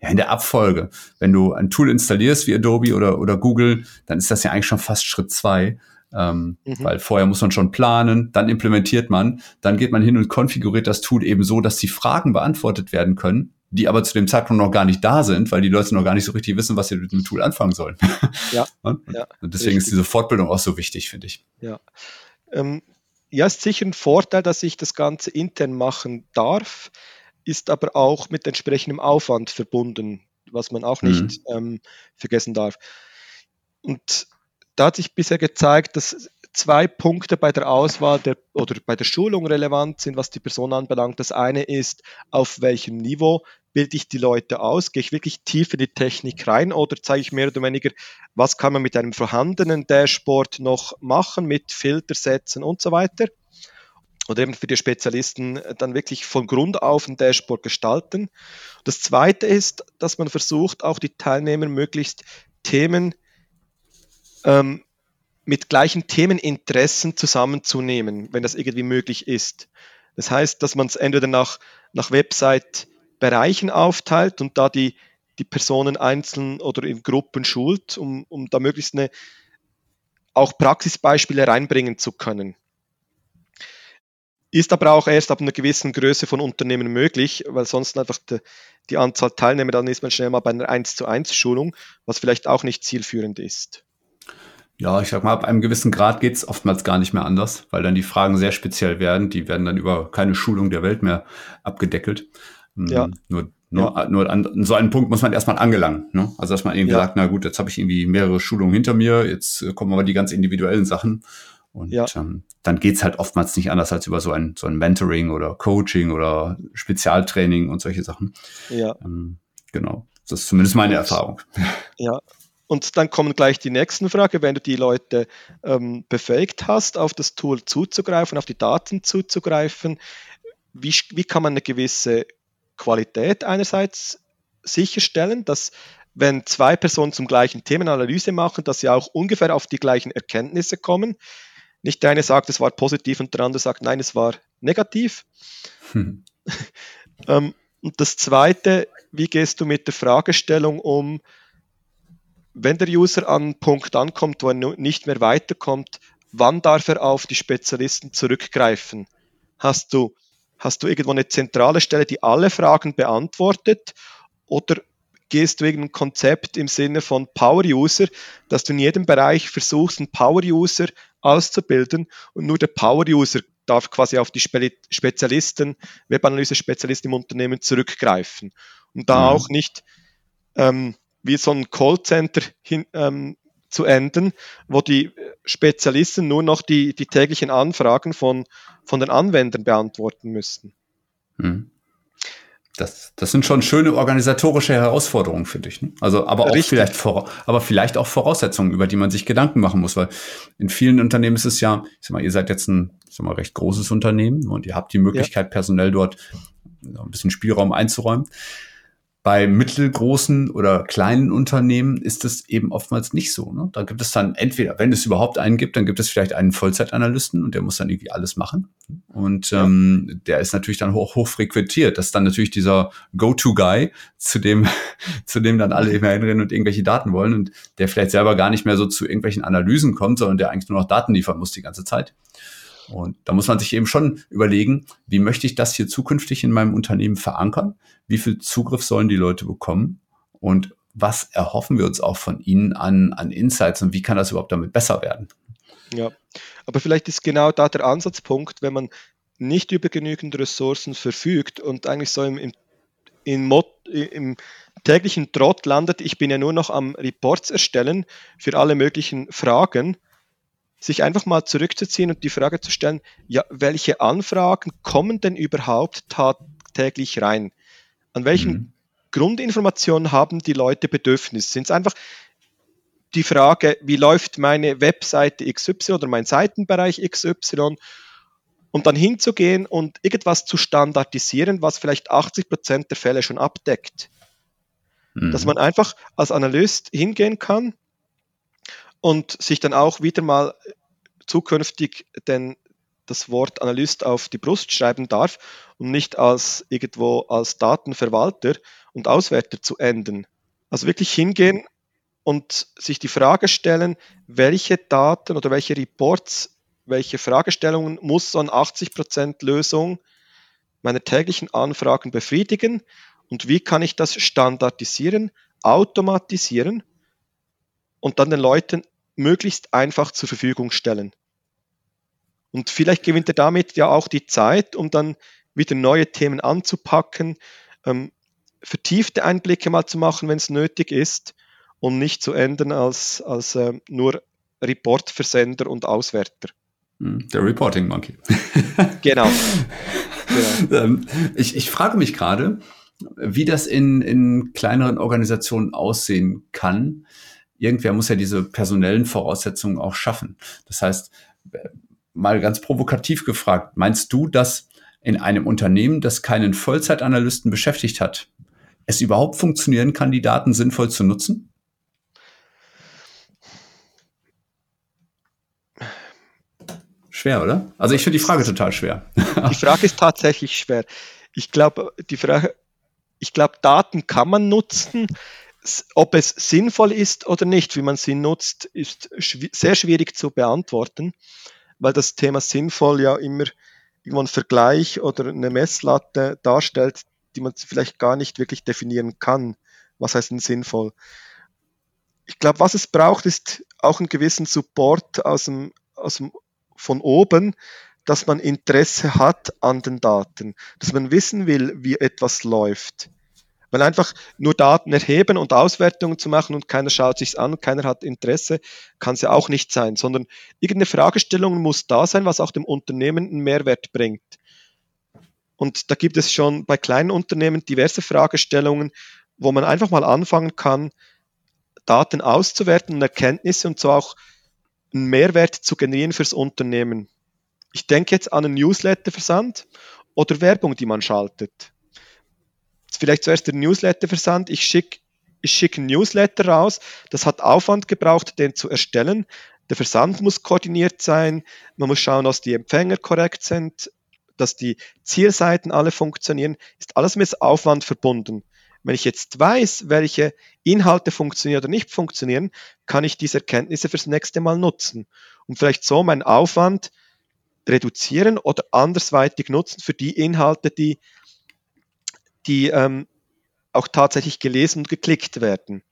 ja, in der Abfolge. Wenn du ein Tool installierst wie Adobe oder, oder Google, dann ist das ja eigentlich schon fast Schritt zwei. Ähm, mhm. Weil vorher muss man schon planen, dann implementiert man, dann geht man hin und konfiguriert das Tool eben so, dass die Fragen beantwortet werden können, die aber zu dem Zeitpunkt noch gar nicht da sind, weil die Leute noch gar nicht so richtig wissen, was sie mit dem Tool anfangen sollen. Ja. und, ja und deswegen richtig. ist diese Fortbildung auch so wichtig, finde ich. Ja. Ähm, ja, ist sicher ein Vorteil, dass ich das Ganze intern machen darf, ist aber auch mit entsprechendem Aufwand verbunden, was man auch nicht mhm. ähm, vergessen darf. Und da hat sich bisher gezeigt, dass zwei Punkte bei der Auswahl der, oder bei der Schulung relevant sind, was die Person anbelangt. Das eine ist, auf welchem Niveau bilde ich die Leute aus? Gehe ich wirklich tief in die Technik rein oder zeige ich mehr oder weniger, was kann man mit einem vorhandenen Dashboard noch machen, mit Filtersätzen und so weiter? Oder eben für die Spezialisten dann wirklich von Grund auf ein Dashboard gestalten. Das zweite ist, dass man versucht, auch die Teilnehmer möglichst Themen ähm, mit gleichen Themeninteressen zusammenzunehmen, wenn das irgendwie möglich ist. Das heißt, dass man es entweder nach, nach Website-Bereichen aufteilt und da die, die Personen einzeln oder in Gruppen schult, um, um da möglichst eine, auch Praxisbeispiele reinbringen zu können. Ist aber auch erst ab einer gewissen Größe von Unternehmen möglich, weil sonst einfach die, die Anzahl Teilnehmer, dann ist man schnell mal bei einer 1 zu 1 Schulung, was vielleicht auch nicht zielführend ist. Ja, ich sag mal, ab einem gewissen Grad geht's oftmals gar nicht mehr anders, weil dann die Fragen sehr speziell werden. Die werden dann über keine Schulung der Welt mehr abgedeckelt. Hm, ja. Nur, nur, ja. nur an so einen Punkt muss man erstmal angelangen. Ne? Also, dass man irgendwie ja. sagt, na gut, jetzt habe ich irgendwie mehrere Schulungen hinter mir, jetzt äh, kommen aber die ganz individuellen Sachen. Und ja. ähm, dann geht's halt oftmals nicht anders als über so ein, so ein Mentoring oder Coaching oder Spezialtraining und solche Sachen. Ja. Ähm, genau. Das ist zumindest meine Erfahrung. Ja, und dann kommen gleich die nächsten Fragen, wenn du die Leute ähm, befähigt hast, auf das Tool zuzugreifen, auf die Daten zuzugreifen. Wie, wie kann man eine gewisse Qualität einerseits sicherstellen, dass wenn zwei Personen zum gleichen Themenanalyse machen, dass sie auch ungefähr auf die gleichen Erkenntnisse kommen. Nicht der eine sagt, es war positiv und der andere sagt, nein, es war negativ. Hm. ähm, und das Zweite, wie gehst du mit der Fragestellung um, wenn der User an einen Punkt ankommt, wo er nicht mehr weiterkommt, wann darf er auf die Spezialisten zurückgreifen? Hast du, hast du irgendwo eine zentrale Stelle, die alle Fragen beantwortet? Oder gehst du irgendein Konzept im Sinne von Power User, dass du in jedem Bereich versuchst, einen Power User auszubilden und nur der Power User darf quasi auf die Spe Spezialisten, Webanalyse-Spezialisten im Unternehmen zurückgreifen und da mhm. auch nicht ähm, wie so ein Callcenter hin, ähm, zu enden, wo die Spezialisten nur noch die, die täglichen Anfragen von, von den Anwendern beantworten müssten. Hm. Das, das sind schon schöne organisatorische Herausforderungen für dich. Ne? Also, aber auch vielleicht vor, aber vielleicht auch Voraussetzungen, über die man sich Gedanken machen muss, weil in vielen Unternehmen ist es ja, ich sag mal, ihr seid jetzt ein, ich sag mal, recht großes Unternehmen und ihr habt die Möglichkeit, ja. personell dort ein bisschen Spielraum einzuräumen. Bei mittelgroßen oder kleinen Unternehmen ist es eben oftmals nicht so. Ne? Da gibt es dann entweder, wenn es überhaupt einen gibt, dann gibt es vielleicht einen Vollzeitanalysten und der muss dann irgendwie alles machen. Und ja. ähm, der ist natürlich dann hoch, hoch frequentiert. Das ist dann natürlich dieser Go-To-Guy, zu dem, zu dem dann alle immer hinrennen und irgendwelche Daten wollen und der vielleicht selber gar nicht mehr so zu irgendwelchen Analysen kommt, sondern der eigentlich nur noch Daten liefern muss die ganze Zeit. Und da muss man sich eben schon überlegen, wie möchte ich das hier zukünftig in meinem Unternehmen verankern? Wie viel Zugriff sollen die Leute bekommen? Und was erhoffen wir uns auch von ihnen an, an Insights und wie kann das überhaupt damit besser werden? Ja, aber vielleicht ist genau da der Ansatzpunkt, wenn man nicht über genügend Ressourcen verfügt und eigentlich so im, im, im, im täglichen Trott landet, ich bin ja nur noch am Reports erstellen für alle möglichen Fragen sich einfach mal zurückzuziehen und die Frage zu stellen, ja, welche Anfragen kommen denn überhaupt tagtäglich rein? An welchen mhm. Grundinformationen haben die Leute Bedürfnis? Sind es einfach die Frage, wie läuft meine Webseite XY oder mein Seitenbereich XY? Und dann hinzugehen und irgendwas zu standardisieren, was vielleicht 80 Prozent der Fälle schon abdeckt. Mhm. Dass man einfach als Analyst hingehen kann und sich dann auch wieder mal zukünftig denn das Wort Analyst auf die Brust schreiben darf und nicht als irgendwo als Datenverwalter und Auswerter zu enden. Also wirklich hingehen und sich die Frage stellen, welche Daten oder welche Reports, welche Fragestellungen muss so eine 80% Lösung meiner täglichen Anfragen befriedigen und wie kann ich das standardisieren, automatisieren und dann den Leuten möglichst einfach zur Verfügung stellen. Und vielleicht gewinnt er damit ja auch die Zeit, um dann wieder neue Themen anzupacken, ähm, vertiefte Einblicke mal zu machen, wenn es nötig ist, und nicht zu enden als, als äh, nur Reportversender und Auswerter. Hm, der Reporting Monkey. genau. genau. Ähm, ich, ich frage mich gerade, wie das in, in kleineren Organisationen aussehen kann, irgendwer muss ja diese personellen Voraussetzungen auch schaffen. Das heißt, mal ganz provokativ gefragt, meinst du, dass in einem Unternehmen, das keinen Vollzeitanalysten beschäftigt hat, es überhaupt funktionieren kann, die Daten sinnvoll zu nutzen? Schwer, oder? Also ich finde die Frage total schwer. Die Frage ist tatsächlich schwer. Ich glaube, die Frage, ich glaube, Daten kann man nutzen. Ob es sinnvoll ist oder nicht, wie man sie nutzt, ist schw sehr schwierig zu beantworten, weil das Thema sinnvoll ja immer irgendwo einen Vergleich oder eine Messlatte darstellt, die man vielleicht gar nicht wirklich definieren kann. Was heißt denn sinnvoll? Ich glaube, was es braucht, ist auch einen gewissen Support aus dem, aus dem, von oben, dass man Interesse hat an den Daten, dass man wissen will, wie etwas läuft. Weil einfach nur Daten erheben und Auswertungen zu machen und keiner schaut sich's an, keiner hat Interesse, kann es ja auch nicht sein, sondern irgendeine Fragestellung muss da sein, was auch dem Unternehmen einen Mehrwert bringt. Und da gibt es schon bei kleinen Unternehmen diverse Fragestellungen, wo man einfach mal anfangen kann, Daten auszuwerten und Erkenntnisse und so auch einen Mehrwert zu generieren fürs Unternehmen. Ich denke jetzt an einen Newsletterversand oder Werbung, die man schaltet vielleicht zuerst der Newsletter-Versand. Ich schicke ich schick einen Newsletter raus. Das hat Aufwand gebraucht, den zu erstellen. Der Versand muss koordiniert sein. Man muss schauen, dass die Empfänger korrekt sind, dass die Zielseiten alle funktionieren. Ist alles mit Aufwand verbunden. Wenn ich jetzt weiß, welche Inhalte funktionieren oder nicht funktionieren, kann ich diese Erkenntnisse fürs nächste Mal nutzen und vielleicht so meinen Aufwand reduzieren oder andersweitig nutzen für die Inhalte, die die ähm, auch tatsächlich gelesen und geklickt werden.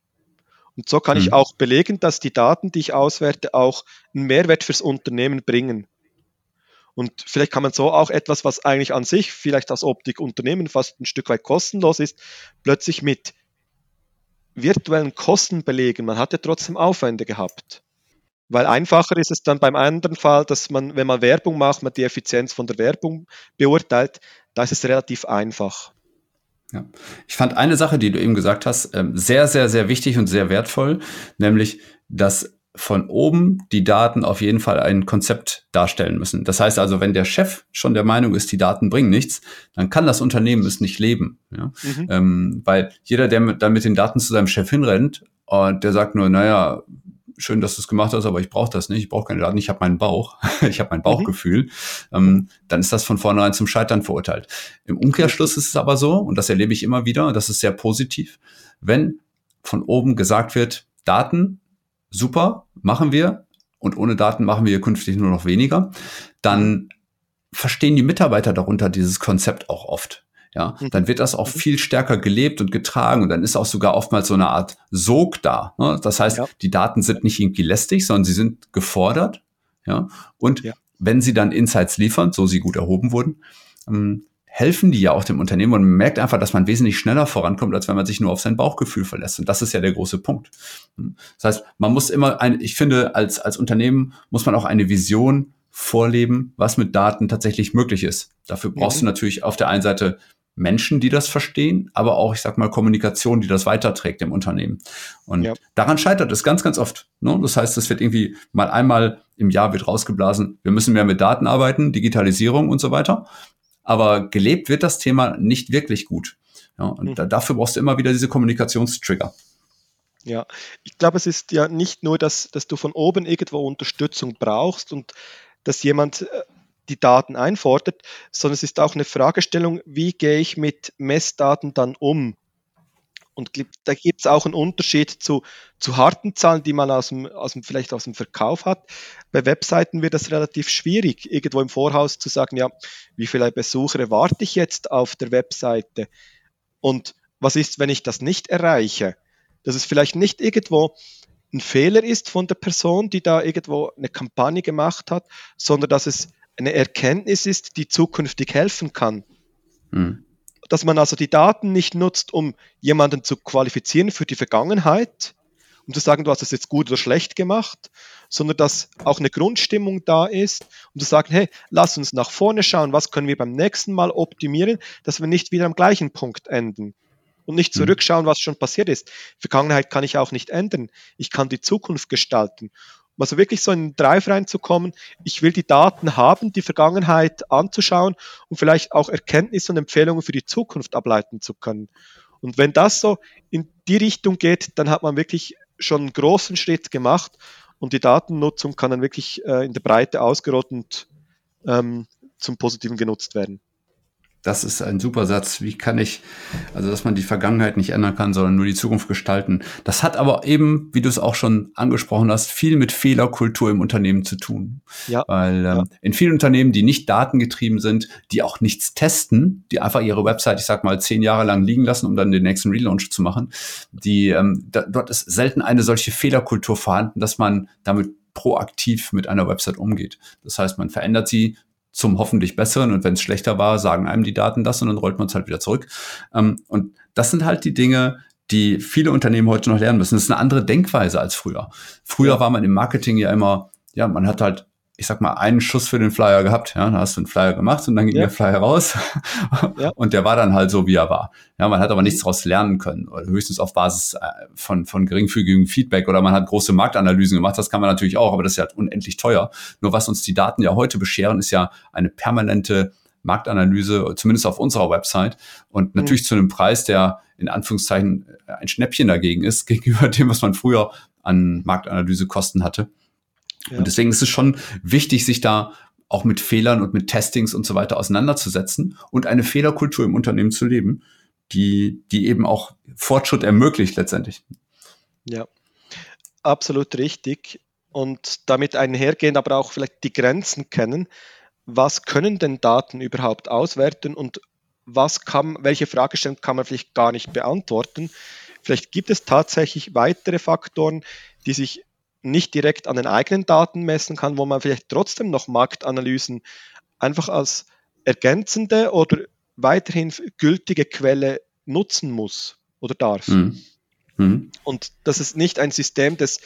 Und so kann mhm. ich auch belegen, dass die Daten, die ich auswerte, auch einen Mehrwert fürs Unternehmen bringen. Und vielleicht kann man so auch etwas, was eigentlich an sich vielleicht als Optikunternehmen fast ein Stück weit kostenlos ist, plötzlich mit virtuellen Kosten belegen. Man hat ja trotzdem Aufwände gehabt. Weil einfacher ist es dann beim anderen Fall, dass man, wenn man Werbung macht, man die Effizienz von der Werbung beurteilt, da ist es relativ einfach. Ja. Ich fand eine Sache, die du eben gesagt hast, ähm, sehr, sehr, sehr wichtig und sehr wertvoll, nämlich, dass von oben die Daten auf jeden Fall ein Konzept darstellen müssen. Das heißt also, wenn der Chef schon der Meinung ist, die Daten bringen nichts, dann kann das Unternehmen es nicht leben. Ja? Mhm. Ähm, weil jeder, der mit, dann mit den Daten zu seinem Chef hinrennt und der sagt nur, naja, schön, dass du es gemacht hast, aber ich brauche das nicht, ich brauche keine Daten, ich habe meinen Bauch, ich habe mein Bauchgefühl, mhm. ähm, dann ist das von vornherein zum Scheitern verurteilt. Im Umkehrschluss ist es aber so, und das erlebe ich immer wieder, das ist sehr positiv, wenn von oben gesagt wird, Daten, super, machen wir, und ohne Daten machen wir künftig nur noch weniger, dann verstehen die Mitarbeiter darunter dieses Konzept auch oft ja, mhm. dann wird das auch mhm. viel stärker gelebt und getragen und dann ist auch sogar oftmals so eine Art Sog da. Ne? Das heißt, ja. die Daten sind nicht irgendwie lästig, sondern sie sind gefordert. Ja, und ja. wenn sie dann Insights liefern, so sie gut erhoben wurden, ähm, helfen die ja auch dem Unternehmen und man merkt einfach, dass man wesentlich schneller vorankommt, als wenn man sich nur auf sein Bauchgefühl verlässt. Und das ist ja der große Punkt. Das heißt, man muss immer ein, ich finde, als, als Unternehmen muss man auch eine Vision vorleben, was mit Daten tatsächlich möglich ist. Dafür brauchst mhm. du natürlich auf der einen Seite Menschen, die das verstehen, aber auch, ich sag mal, Kommunikation, die das weiterträgt im Unternehmen. Und ja. daran scheitert es ganz, ganz oft. Ne? Das heißt, es wird irgendwie mal einmal im Jahr wird rausgeblasen, wir müssen mehr mit Daten arbeiten, Digitalisierung und so weiter. Aber gelebt wird das Thema nicht wirklich gut. Ja, und mhm. da, dafür brauchst du immer wieder diese Kommunikationstrigger. Ja, ich glaube, es ist ja nicht nur, dass, dass du von oben irgendwo Unterstützung brauchst und dass jemand äh, die Daten einfordert, sondern es ist auch eine Fragestellung, wie gehe ich mit Messdaten dann um? Und da gibt es auch einen Unterschied zu, zu harten Zahlen, die man aus dem, aus dem, vielleicht aus dem Verkauf hat. Bei Webseiten wird das relativ schwierig, irgendwo im Voraus zu sagen, ja, wie viele Besucher erwarte ich jetzt auf der Webseite? Und was ist, wenn ich das nicht erreiche? Dass es vielleicht nicht irgendwo ein Fehler ist von der Person, die da irgendwo eine Kampagne gemacht hat, sondern dass es eine Erkenntnis ist, die zukünftig helfen kann. Mhm. Dass man also die Daten nicht nutzt, um jemanden zu qualifizieren für die Vergangenheit, um zu sagen, du hast das jetzt gut oder schlecht gemacht, sondern dass auch eine Grundstimmung da ist, um zu sagen, hey, lass uns nach vorne schauen, was können wir beim nächsten Mal optimieren, dass wir nicht wieder am gleichen Punkt enden und nicht hm. zurückschauen, was schon passiert ist. Vergangenheit kann ich auch nicht ändern. Ich kann die Zukunft gestalten also wirklich so in den Drive reinzukommen, ich will die Daten haben, die Vergangenheit anzuschauen und vielleicht auch Erkenntnisse und Empfehlungen für die Zukunft ableiten zu können. Und wenn das so in die Richtung geht, dann hat man wirklich schon einen großen Schritt gemacht und die Datennutzung kann dann wirklich äh, in der Breite ausgerollt und ähm, zum Positiven genutzt werden. Das ist ein super Satz. Wie kann ich, also dass man die Vergangenheit nicht ändern kann, sondern nur die Zukunft gestalten. Das hat aber eben, wie du es auch schon angesprochen hast, viel mit Fehlerkultur im Unternehmen zu tun. Ja. Weil ähm, ja. in vielen Unternehmen, die nicht datengetrieben sind, die auch nichts testen, die einfach ihre Website, ich sag mal, zehn Jahre lang liegen lassen, um dann den nächsten Relaunch zu machen, die ähm, da, dort ist selten eine solche Fehlerkultur vorhanden, dass man damit proaktiv mit einer Website umgeht. Das heißt, man verändert sie zum hoffentlich besseren und wenn es schlechter war, sagen einem die Daten das und dann rollt man es halt wieder zurück. Ähm, und das sind halt die Dinge, die viele Unternehmen heute noch lernen müssen. Das ist eine andere Denkweise als früher. Früher war man im Marketing ja immer, ja, man hat halt ich sag mal, einen Schuss für den Flyer gehabt. Ja, da hast du einen Flyer gemacht und dann ging ja. der Flyer raus. ja. Und der war dann halt so, wie er war. Ja, man hat aber nichts daraus lernen können. Oder höchstens auf Basis äh, von, von geringfügigem Feedback oder man hat große Marktanalysen gemacht. Das kann man natürlich auch, aber das ist ja unendlich teuer. Nur was uns die Daten ja heute bescheren, ist ja eine permanente Marktanalyse, zumindest auf unserer Website. Und mhm. natürlich mhm. zu einem Preis, der in Anführungszeichen ein Schnäppchen dagegen ist, gegenüber dem, was man früher an Marktanalysekosten hatte. Und deswegen ist es schon wichtig, sich da auch mit Fehlern und mit Testings und so weiter auseinanderzusetzen und eine Fehlerkultur im Unternehmen zu leben, die, die eben auch Fortschritt ermöglicht letztendlich. Ja, absolut richtig. Und damit einhergehen aber auch vielleicht die Grenzen kennen. Was können denn Daten überhaupt auswerten und was kann, welche Fragestellungen kann man vielleicht gar nicht beantworten? Vielleicht gibt es tatsächlich weitere Faktoren, die sich nicht direkt an den eigenen Daten messen kann, wo man vielleicht trotzdem noch Marktanalysen einfach als ergänzende oder weiterhin gültige Quelle nutzen muss oder darf. Mhm. Mhm. Und das ist nicht ein System des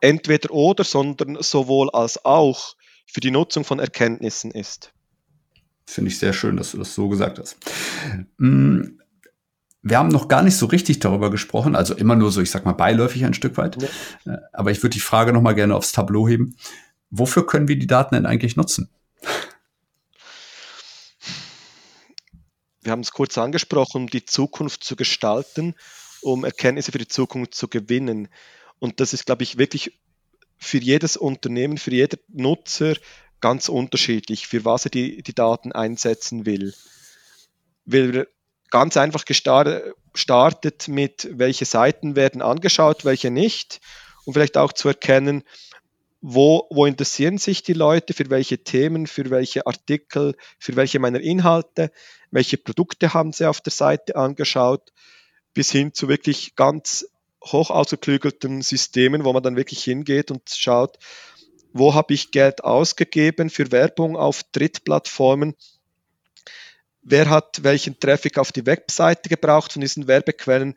entweder oder, sondern sowohl als auch für die Nutzung von Erkenntnissen ist. Finde ich sehr schön, dass du das so gesagt hast. Mm, wir haben noch gar nicht so richtig darüber gesprochen, also immer nur so, ich sag mal, beiläufig ein Stück weit. Ja. Äh, aber ich würde die Frage noch mal gerne aufs Tableau heben. Wofür können wir die Daten denn eigentlich nutzen? Wir haben es kurz angesprochen, um die Zukunft zu gestalten, um Erkenntnisse für die Zukunft zu gewinnen. Und das ist, glaube ich, wirklich für jedes Unternehmen, für jeden Nutzer ganz unterschiedlich, für was er die, die Daten einsetzen will. Wir ganz einfach gestartet mit, welche Seiten werden angeschaut, welche nicht, um vielleicht auch zu erkennen, wo, wo interessieren sich die Leute, für welche Themen, für welche Artikel, für welche meiner Inhalte, welche Produkte haben sie auf der Seite angeschaut, bis hin zu wirklich ganz hoch ausgeklügelten Systemen, wo man dann wirklich hingeht und schaut, wo habe ich Geld ausgegeben für Werbung auf Drittplattformen, wer hat welchen Traffic auf die Webseite gebraucht von diesen Werbequellen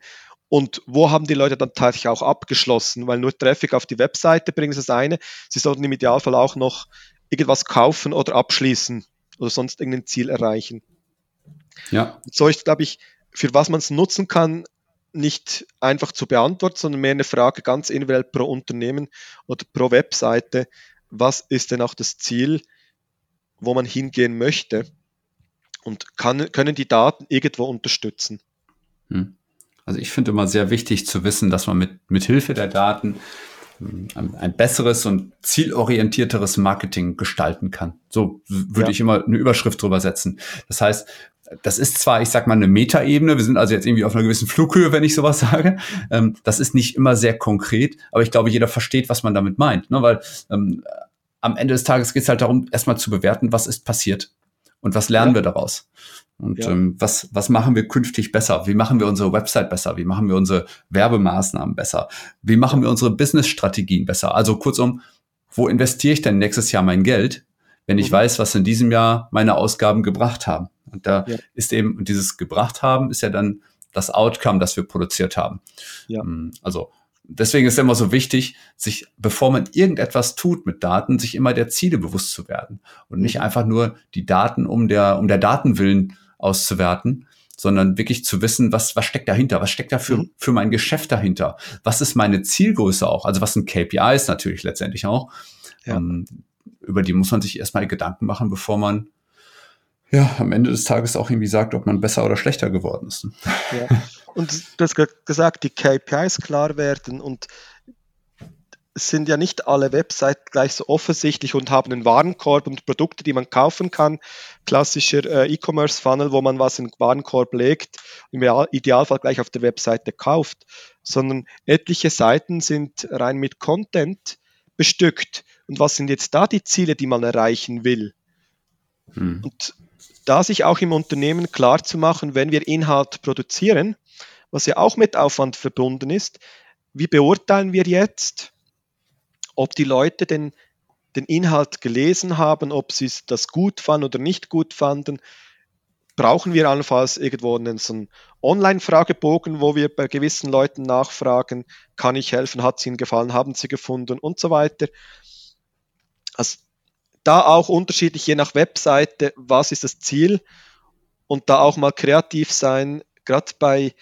und wo haben die Leute dann tatsächlich auch abgeschlossen, weil nur Traffic auf die Webseite bringen ist das eine, sie sollten im Idealfall auch noch irgendwas kaufen oder abschließen oder sonst irgendein Ziel erreichen. Ja. So ist, glaube ich, für was man es nutzen kann, nicht einfach zu beantworten, sondern mehr eine Frage ganz individuell pro Unternehmen oder pro Webseite. Was ist denn auch das Ziel, wo man hingehen möchte? Und kann, können die Daten irgendwo unterstützen? Hm. Also ich finde immer sehr wichtig zu wissen, dass man mit, mit Hilfe der Daten hm, ein, ein besseres und zielorientierteres Marketing gestalten kann. So würde ja. ich immer eine Überschrift drüber setzen. Das heißt, das ist zwar, ich sag mal, eine Metaebene, wir sind also jetzt irgendwie auf einer gewissen Flughöhe, wenn ich sowas sage. Ähm, das ist nicht immer sehr konkret, aber ich glaube, jeder versteht, was man damit meint. Ne? Weil ähm, am Ende des Tages geht es halt darum, erstmal zu bewerten, was ist passiert und was lernen ja. wir daraus. Und ja. ähm, was, was machen wir künftig besser? Wie machen wir unsere Website besser? Wie machen wir unsere Werbemaßnahmen besser? Wie machen wir unsere Business-Strategien besser? Also kurzum, wo investiere ich denn nächstes Jahr mein Geld, wenn ich mhm. weiß, was in diesem Jahr meine Ausgaben gebracht haben? Und da ja. ist eben, und dieses gebracht haben, ist ja dann das Outcome, das wir produziert haben. Ja. Ähm, also deswegen ist es immer so wichtig, sich, bevor man irgendetwas tut mit Daten, sich immer der Ziele bewusst zu werden und nicht mhm. einfach nur die Daten um der, um der Datenwillen auszuwerten, sondern wirklich zu wissen, was, was steckt dahinter, was steckt da für, mhm. für mein Geschäft dahinter, was ist meine Zielgröße auch, also was sind KPIs natürlich letztendlich auch. Ja. Ähm, über die muss man sich erstmal Gedanken machen, bevor man ja, am Ende des Tages auch irgendwie sagt, ob man besser oder schlechter geworden ist. Ne? Ja. Und du hast gesagt, die KPIs klar werden und es sind ja nicht alle Websites gleich so offensichtlich und haben einen Warenkorb und Produkte, die man kaufen kann. Klassischer äh, E-Commerce-Funnel, wo man was in den Warenkorb legt, im Idealfall gleich auf der Webseite kauft, sondern etliche Seiten sind rein mit Content bestückt. Und was sind jetzt da die Ziele, die man erreichen will? Hm. Und da sich auch im Unternehmen klar zu machen, wenn wir Inhalt produzieren, was ja auch mit Aufwand verbunden ist, wie beurteilen wir jetzt, ob die Leute den, den Inhalt gelesen haben, ob sie das gut fanden oder nicht gut fanden. Brauchen wir allenfalls irgendwo einen, so Online-Fragebogen, wo wir bei gewissen Leuten nachfragen, kann ich helfen, hat es ihnen gefallen, haben sie gefunden und so weiter. Also da auch unterschiedlich, je nach Webseite, was ist das Ziel und da auch mal kreativ sein, gerade bei,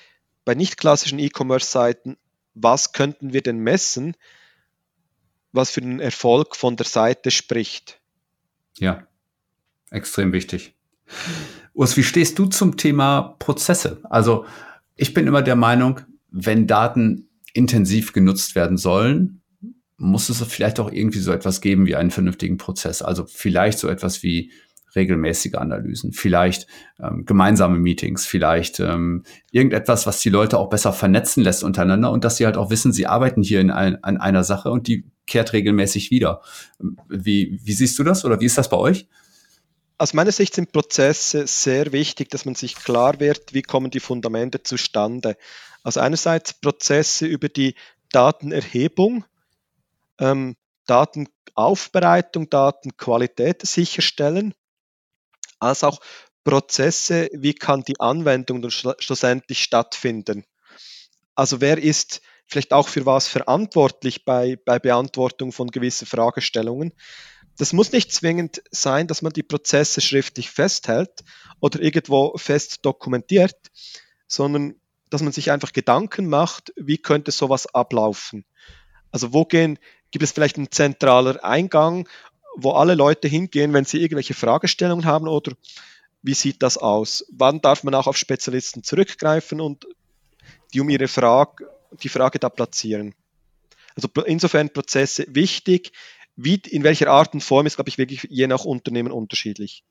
bei nicht klassischen E-Commerce-Seiten, was könnten wir denn messen, was für den Erfolg von der Seite spricht. Ja, extrem wichtig. Urs, wie stehst du zum Thema Prozesse? Also ich bin immer der Meinung, wenn Daten intensiv genutzt werden sollen, muss es vielleicht auch irgendwie so etwas geben wie einen vernünftigen Prozess. Also vielleicht so etwas wie regelmäßige Analysen, vielleicht ähm, gemeinsame Meetings, vielleicht ähm, irgendetwas, was die Leute auch besser vernetzen lässt untereinander und dass sie halt auch wissen, sie arbeiten hier in ein, an einer Sache und die kehrt regelmäßig wieder. Wie, wie siehst du das oder wie ist das bei euch? Aus meiner Sicht sind Prozesse sehr wichtig, dass man sich klar wird, wie kommen die Fundamente zustande. Also einerseits Prozesse über die Datenerhebung, ähm, Datenaufbereitung, Datenqualität sicherstellen, als auch Prozesse, wie kann die Anwendung dann schlussendlich stattfinden. Also wer ist vielleicht auch für was verantwortlich bei, bei Beantwortung von gewissen Fragestellungen? Das muss nicht zwingend sein, dass man die Prozesse schriftlich festhält oder irgendwo fest dokumentiert, sondern dass man sich einfach Gedanken macht, wie könnte sowas ablaufen. Also wo gehen, gibt es vielleicht einen zentraler Eingang, wo alle Leute hingehen, wenn sie irgendwelche Fragestellungen haben oder wie sieht das aus? Wann darf man auch auf Spezialisten zurückgreifen und die um ihre Frage, die Frage da platzieren? Also insofern Prozesse wichtig. Wie, in welcher Art und Form ist, glaube ich, wirklich je nach Unternehmen unterschiedlich.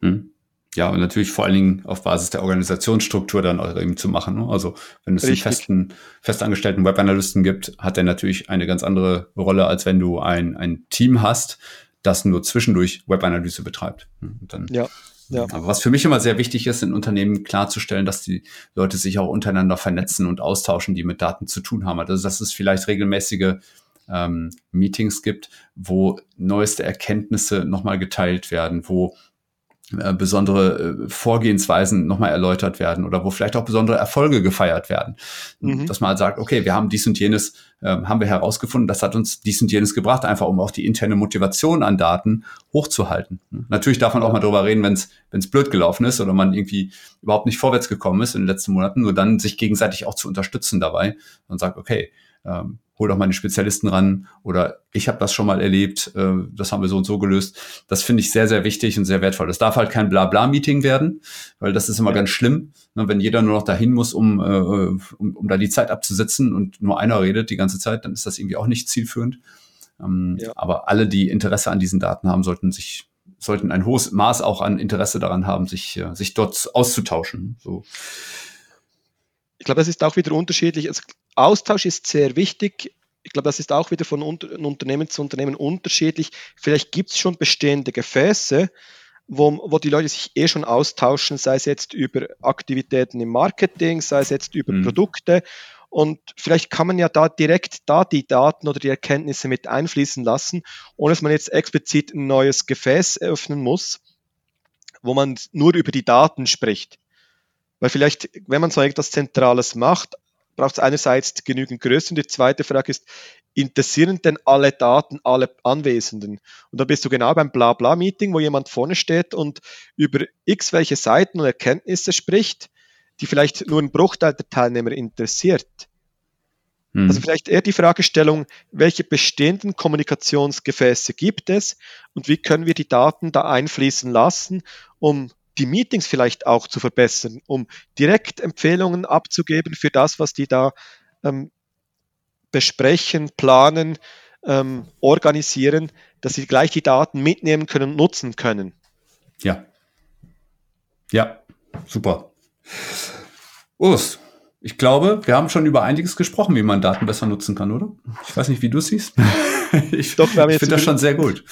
Hm. Ja, und natürlich vor allen Dingen auf Basis der Organisationsstruktur dann auch eben zu machen. Ne? Also wenn es einen festen, festangestellten Webanalysten gibt, hat er natürlich eine ganz andere Rolle, als wenn du ein, ein Team hast, das nur zwischendurch Webanalyse betreibt. Hm, und dann ja. Ja. Aber was für mich immer sehr wichtig ist, in Unternehmen klarzustellen, dass die Leute sich auch untereinander vernetzen und austauschen, die mit Daten zu tun haben. Also dass es vielleicht regelmäßige ähm, Meetings gibt, wo neueste Erkenntnisse nochmal geteilt werden, wo besondere äh, Vorgehensweisen nochmal erläutert werden oder wo vielleicht auch besondere Erfolge gefeiert werden. Mhm. Dass man halt sagt, okay, wir haben dies und jenes, äh, haben wir herausgefunden, das hat uns dies und jenes gebracht, einfach um auch die interne Motivation an Daten hochzuhalten. Natürlich darf man auch mal darüber reden, wenn es blöd gelaufen ist oder man irgendwie überhaupt nicht vorwärts gekommen ist in den letzten Monaten, nur dann sich gegenseitig auch zu unterstützen dabei und sagt, okay, ähm, hol doch mal die Spezialisten ran oder ich habe das schon mal erlebt, äh, das haben wir so und so gelöst. Das finde ich sehr, sehr wichtig und sehr wertvoll. Das darf halt kein Blabla-Meeting werden, weil das ist immer ja. ganz schlimm, ne, wenn jeder nur noch dahin muss, um, äh, um, um da die Zeit abzusitzen und nur einer redet die ganze Zeit, dann ist das irgendwie auch nicht zielführend. Ähm, ja. Aber alle, die Interesse an diesen Daten haben, sollten sich sollten ein hohes Maß auch an Interesse daran haben, sich, äh, sich dort auszutauschen. So. Ich glaube, das ist auch wieder unterschiedlich. Also Austausch ist sehr wichtig. Ich glaube, das ist auch wieder von Unternehmen zu Unternehmen unterschiedlich. Vielleicht gibt es schon bestehende Gefäße, wo, wo die Leute sich eh schon austauschen, sei es jetzt über Aktivitäten im Marketing, sei es jetzt über mhm. Produkte. Und vielleicht kann man ja da direkt da die Daten oder die Erkenntnisse mit einfließen lassen, ohne dass man jetzt explizit ein neues Gefäß eröffnen muss, wo man nur über die Daten spricht. Weil vielleicht, wenn man so etwas Zentrales macht, braucht es einerseits genügend Größe und die zweite Frage ist, interessieren denn alle Daten, alle Anwesenden? Und da bist du genau beim Blabla-Meeting, wo jemand vorne steht und über x welche Seiten und Erkenntnisse spricht, die vielleicht nur ein Bruchteil der Teilnehmer interessiert. Hm. Also vielleicht eher die Fragestellung, welche bestehenden Kommunikationsgefäße gibt es und wie können wir die Daten da einfließen lassen, um die Meetings vielleicht auch zu verbessern, um direkt Empfehlungen abzugeben für das, was die da ähm, besprechen, planen, ähm, organisieren, dass sie gleich die Daten mitnehmen können und nutzen können. Ja. Ja, super. Urs, ich glaube, wir haben schon über einiges gesprochen, wie man Daten besser nutzen kann, oder? Ich weiß nicht, wie du es siehst. ich, ich finde das schon sehr gut.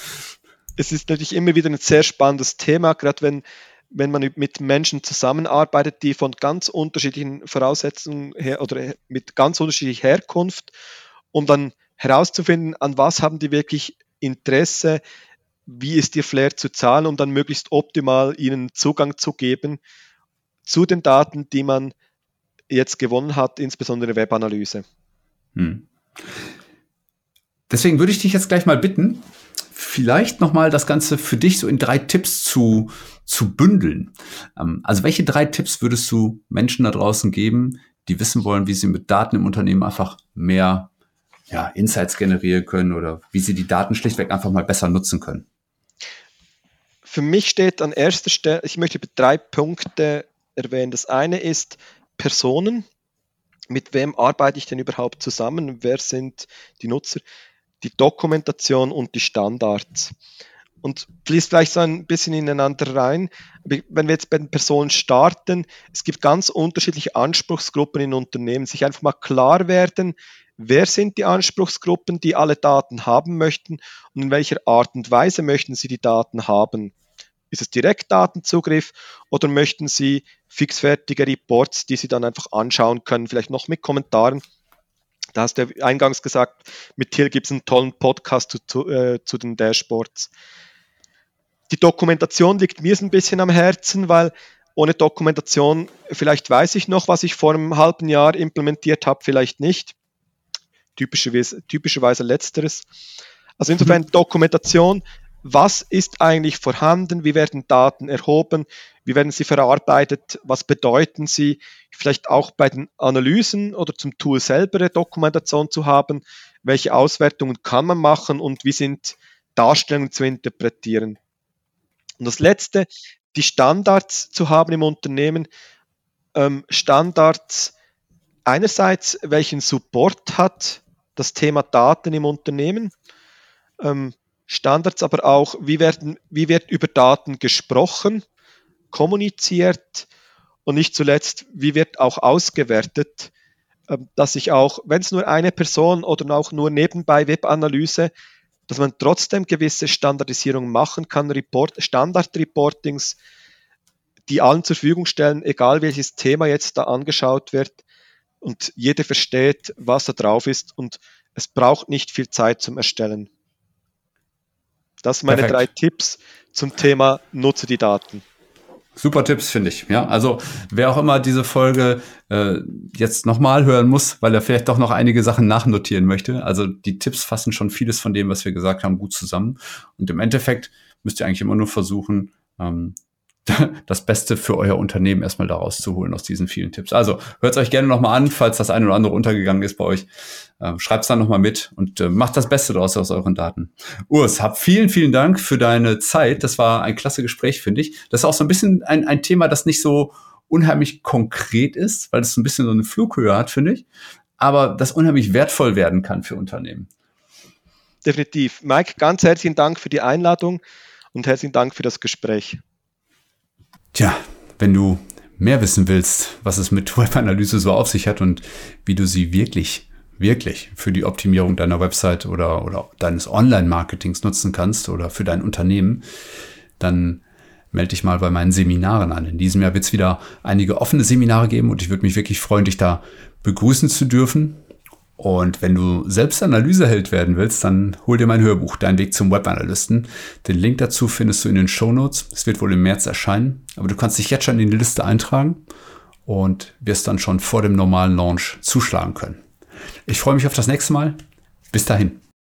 Es ist natürlich immer wieder ein sehr spannendes Thema, gerade wenn wenn man mit Menschen zusammenarbeitet, die von ganz unterschiedlichen Voraussetzungen her oder mit ganz unterschiedlicher Herkunft, um dann herauszufinden, an was haben die wirklich Interesse, wie ist ihr Flair zu zahlen, um dann möglichst optimal ihnen Zugang zu geben zu den Daten, die man jetzt gewonnen hat, insbesondere Webanalyse. Hm. Deswegen würde ich dich jetzt gleich mal bitten, vielleicht nochmal das Ganze für dich so in drei Tipps zu, zu bündeln. Ähm, also welche drei Tipps würdest du Menschen da draußen geben, die wissen wollen, wie sie mit Daten im Unternehmen einfach mehr ja, Insights generieren können oder wie sie die Daten schlichtweg einfach mal besser nutzen können? Für mich steht an erster Stelle, ich möchte drei Punkte erwähnen. Das eine ist Personen. Mit wem arbeite ich denn überhaupt zusammen? Wer sind die Nutzer? Die Dokumentation und die Standards und fließt vielleicht so ein bisschen ineinander rein. Wenn wir jetzt bei den Personen starten, es gibt ganz unterschiedliche Anspruchsgruppen in Unternehmen. Sich einfach mal klar werden, wer sind die Anspruchsgruppen, die alle Daten haben möchten und in welcher Art und Weise möchten sie die Daten haben. Ist es Direktdatenzugriff oder möchten Sie fixfertige Reports, die Sie dann einfach anschauen können, vielleicht noch mit Kommentaren? Da hast du eingangs gesagt, mit Till gibt es einen tollen Podcast zu, zu, äh, zu den Dashboards die Dokumentation liegt mir ein bisschen am Herzen, weil ohne Dokumentation, vielleicht weiß ich noch, was ich vor einem halben Jahr implementiert habe, vielleicht nicht. Typischerweise, typischerweise letzteres. Also insofern mhm. Dokumentation, was ist eigentlich vorhanden, wie werden Daten erhoben, wie werden sie verarbeitet, was bedeuten sie, vielleicht auch bei den Analysen oder zum Tool selber eine Dokumentation zu haben, welche Auswertungen kann man machen und wie sind Darstellungen zu interpretieren. Und das Letzte, die Standards zu haben im Unternehmen. Ähm, Standards einerseits, welchen Support hat das Thema Daten im Unternehmen. Standards aber auch, wie, werden, wie wird über Daten gesprochen, kommuniziert und nicht zuletzt, wie wird auch ausgewertet, ähm, dass ich auch, wenn es nur eine Person oder auch nur nebenbei Webanalyse, dass man trotzdem gewisse Standardisierungen machen kann, Report, Standard-Reportings, die allen zur Verfügung stellen, egal welches Thema jetzt da angeschaut wird und jeder versteht, was da drauf ist und es braucht nicht viel Zeit zum Erstellen. Das sind meine Perfekt. drei Tipps zum Thema Nutze die Daten. Super Tipps, finde ich. Ja, also wer auch immer diese Folge äh, jetzt nochmal hören muss, weil er vielleicht doch noch einige Sachen nachnotieren möchte. Also die Tipps fassen schon vieles von dem, was wir gesagt haben, gut zusammen. Und im Endeffekt müsst ihr eigentlich immer nur versuchen, ähm, das Beste für euer Unternehmen erstmal daraus zu holen aus diesen vielen Tipps. Also hört es euch gerne nochmal an, falls das eine oder andere untergegangen ist bei euch. Äh, Schreibt es dann nochmal mit und äh, macht das Beste daraus aus euren Daten. Urs, hab vielen, vielen Dank für deine Zeit. Das war ein klasse Gespräch, finde ich. Das ist auch so ein bisschen ein, ein Thema, das nicht so unheimlich konkret ist, weil es so ein bisschen so eine Flughöhe hat, finde ich. Aber das unheimlich wertvoll werden kann für Unternehmen. Definitiv. Mike, ganz herzlichen Dank für die Einladung und herzlichen Dank für das Gespräch. Tja, wenn du mehr wissen willst, was es mit Webanalyse so auf sich hat und wie du sie wirklich, wirklich für die Optimierung deiner Website oder, oder deines Online-Marketings nutzen kannst oder für dein Unternehmen, dann melde dich mal bei meinen Seminaren an. In diesem Jahr wird es wieder einige offene Seminare geben und ich würde mich wirklich freuen, dich da begrüßen zu dürfen. Und wenn du selbst Analyseheld werden willst, dann hol dir mein Hörbuch, Dein Weg zum Webanalysten. Den Link dazu findest du in den Show Notes. Es wird wohl im März erscheinen, aber du kannst dich jetzt schon in die Liste eintragen und wirst dann schon vor dem normalen Launch zuschlagen können. Ich freue mich auf das nächste Mal. Bis dahin.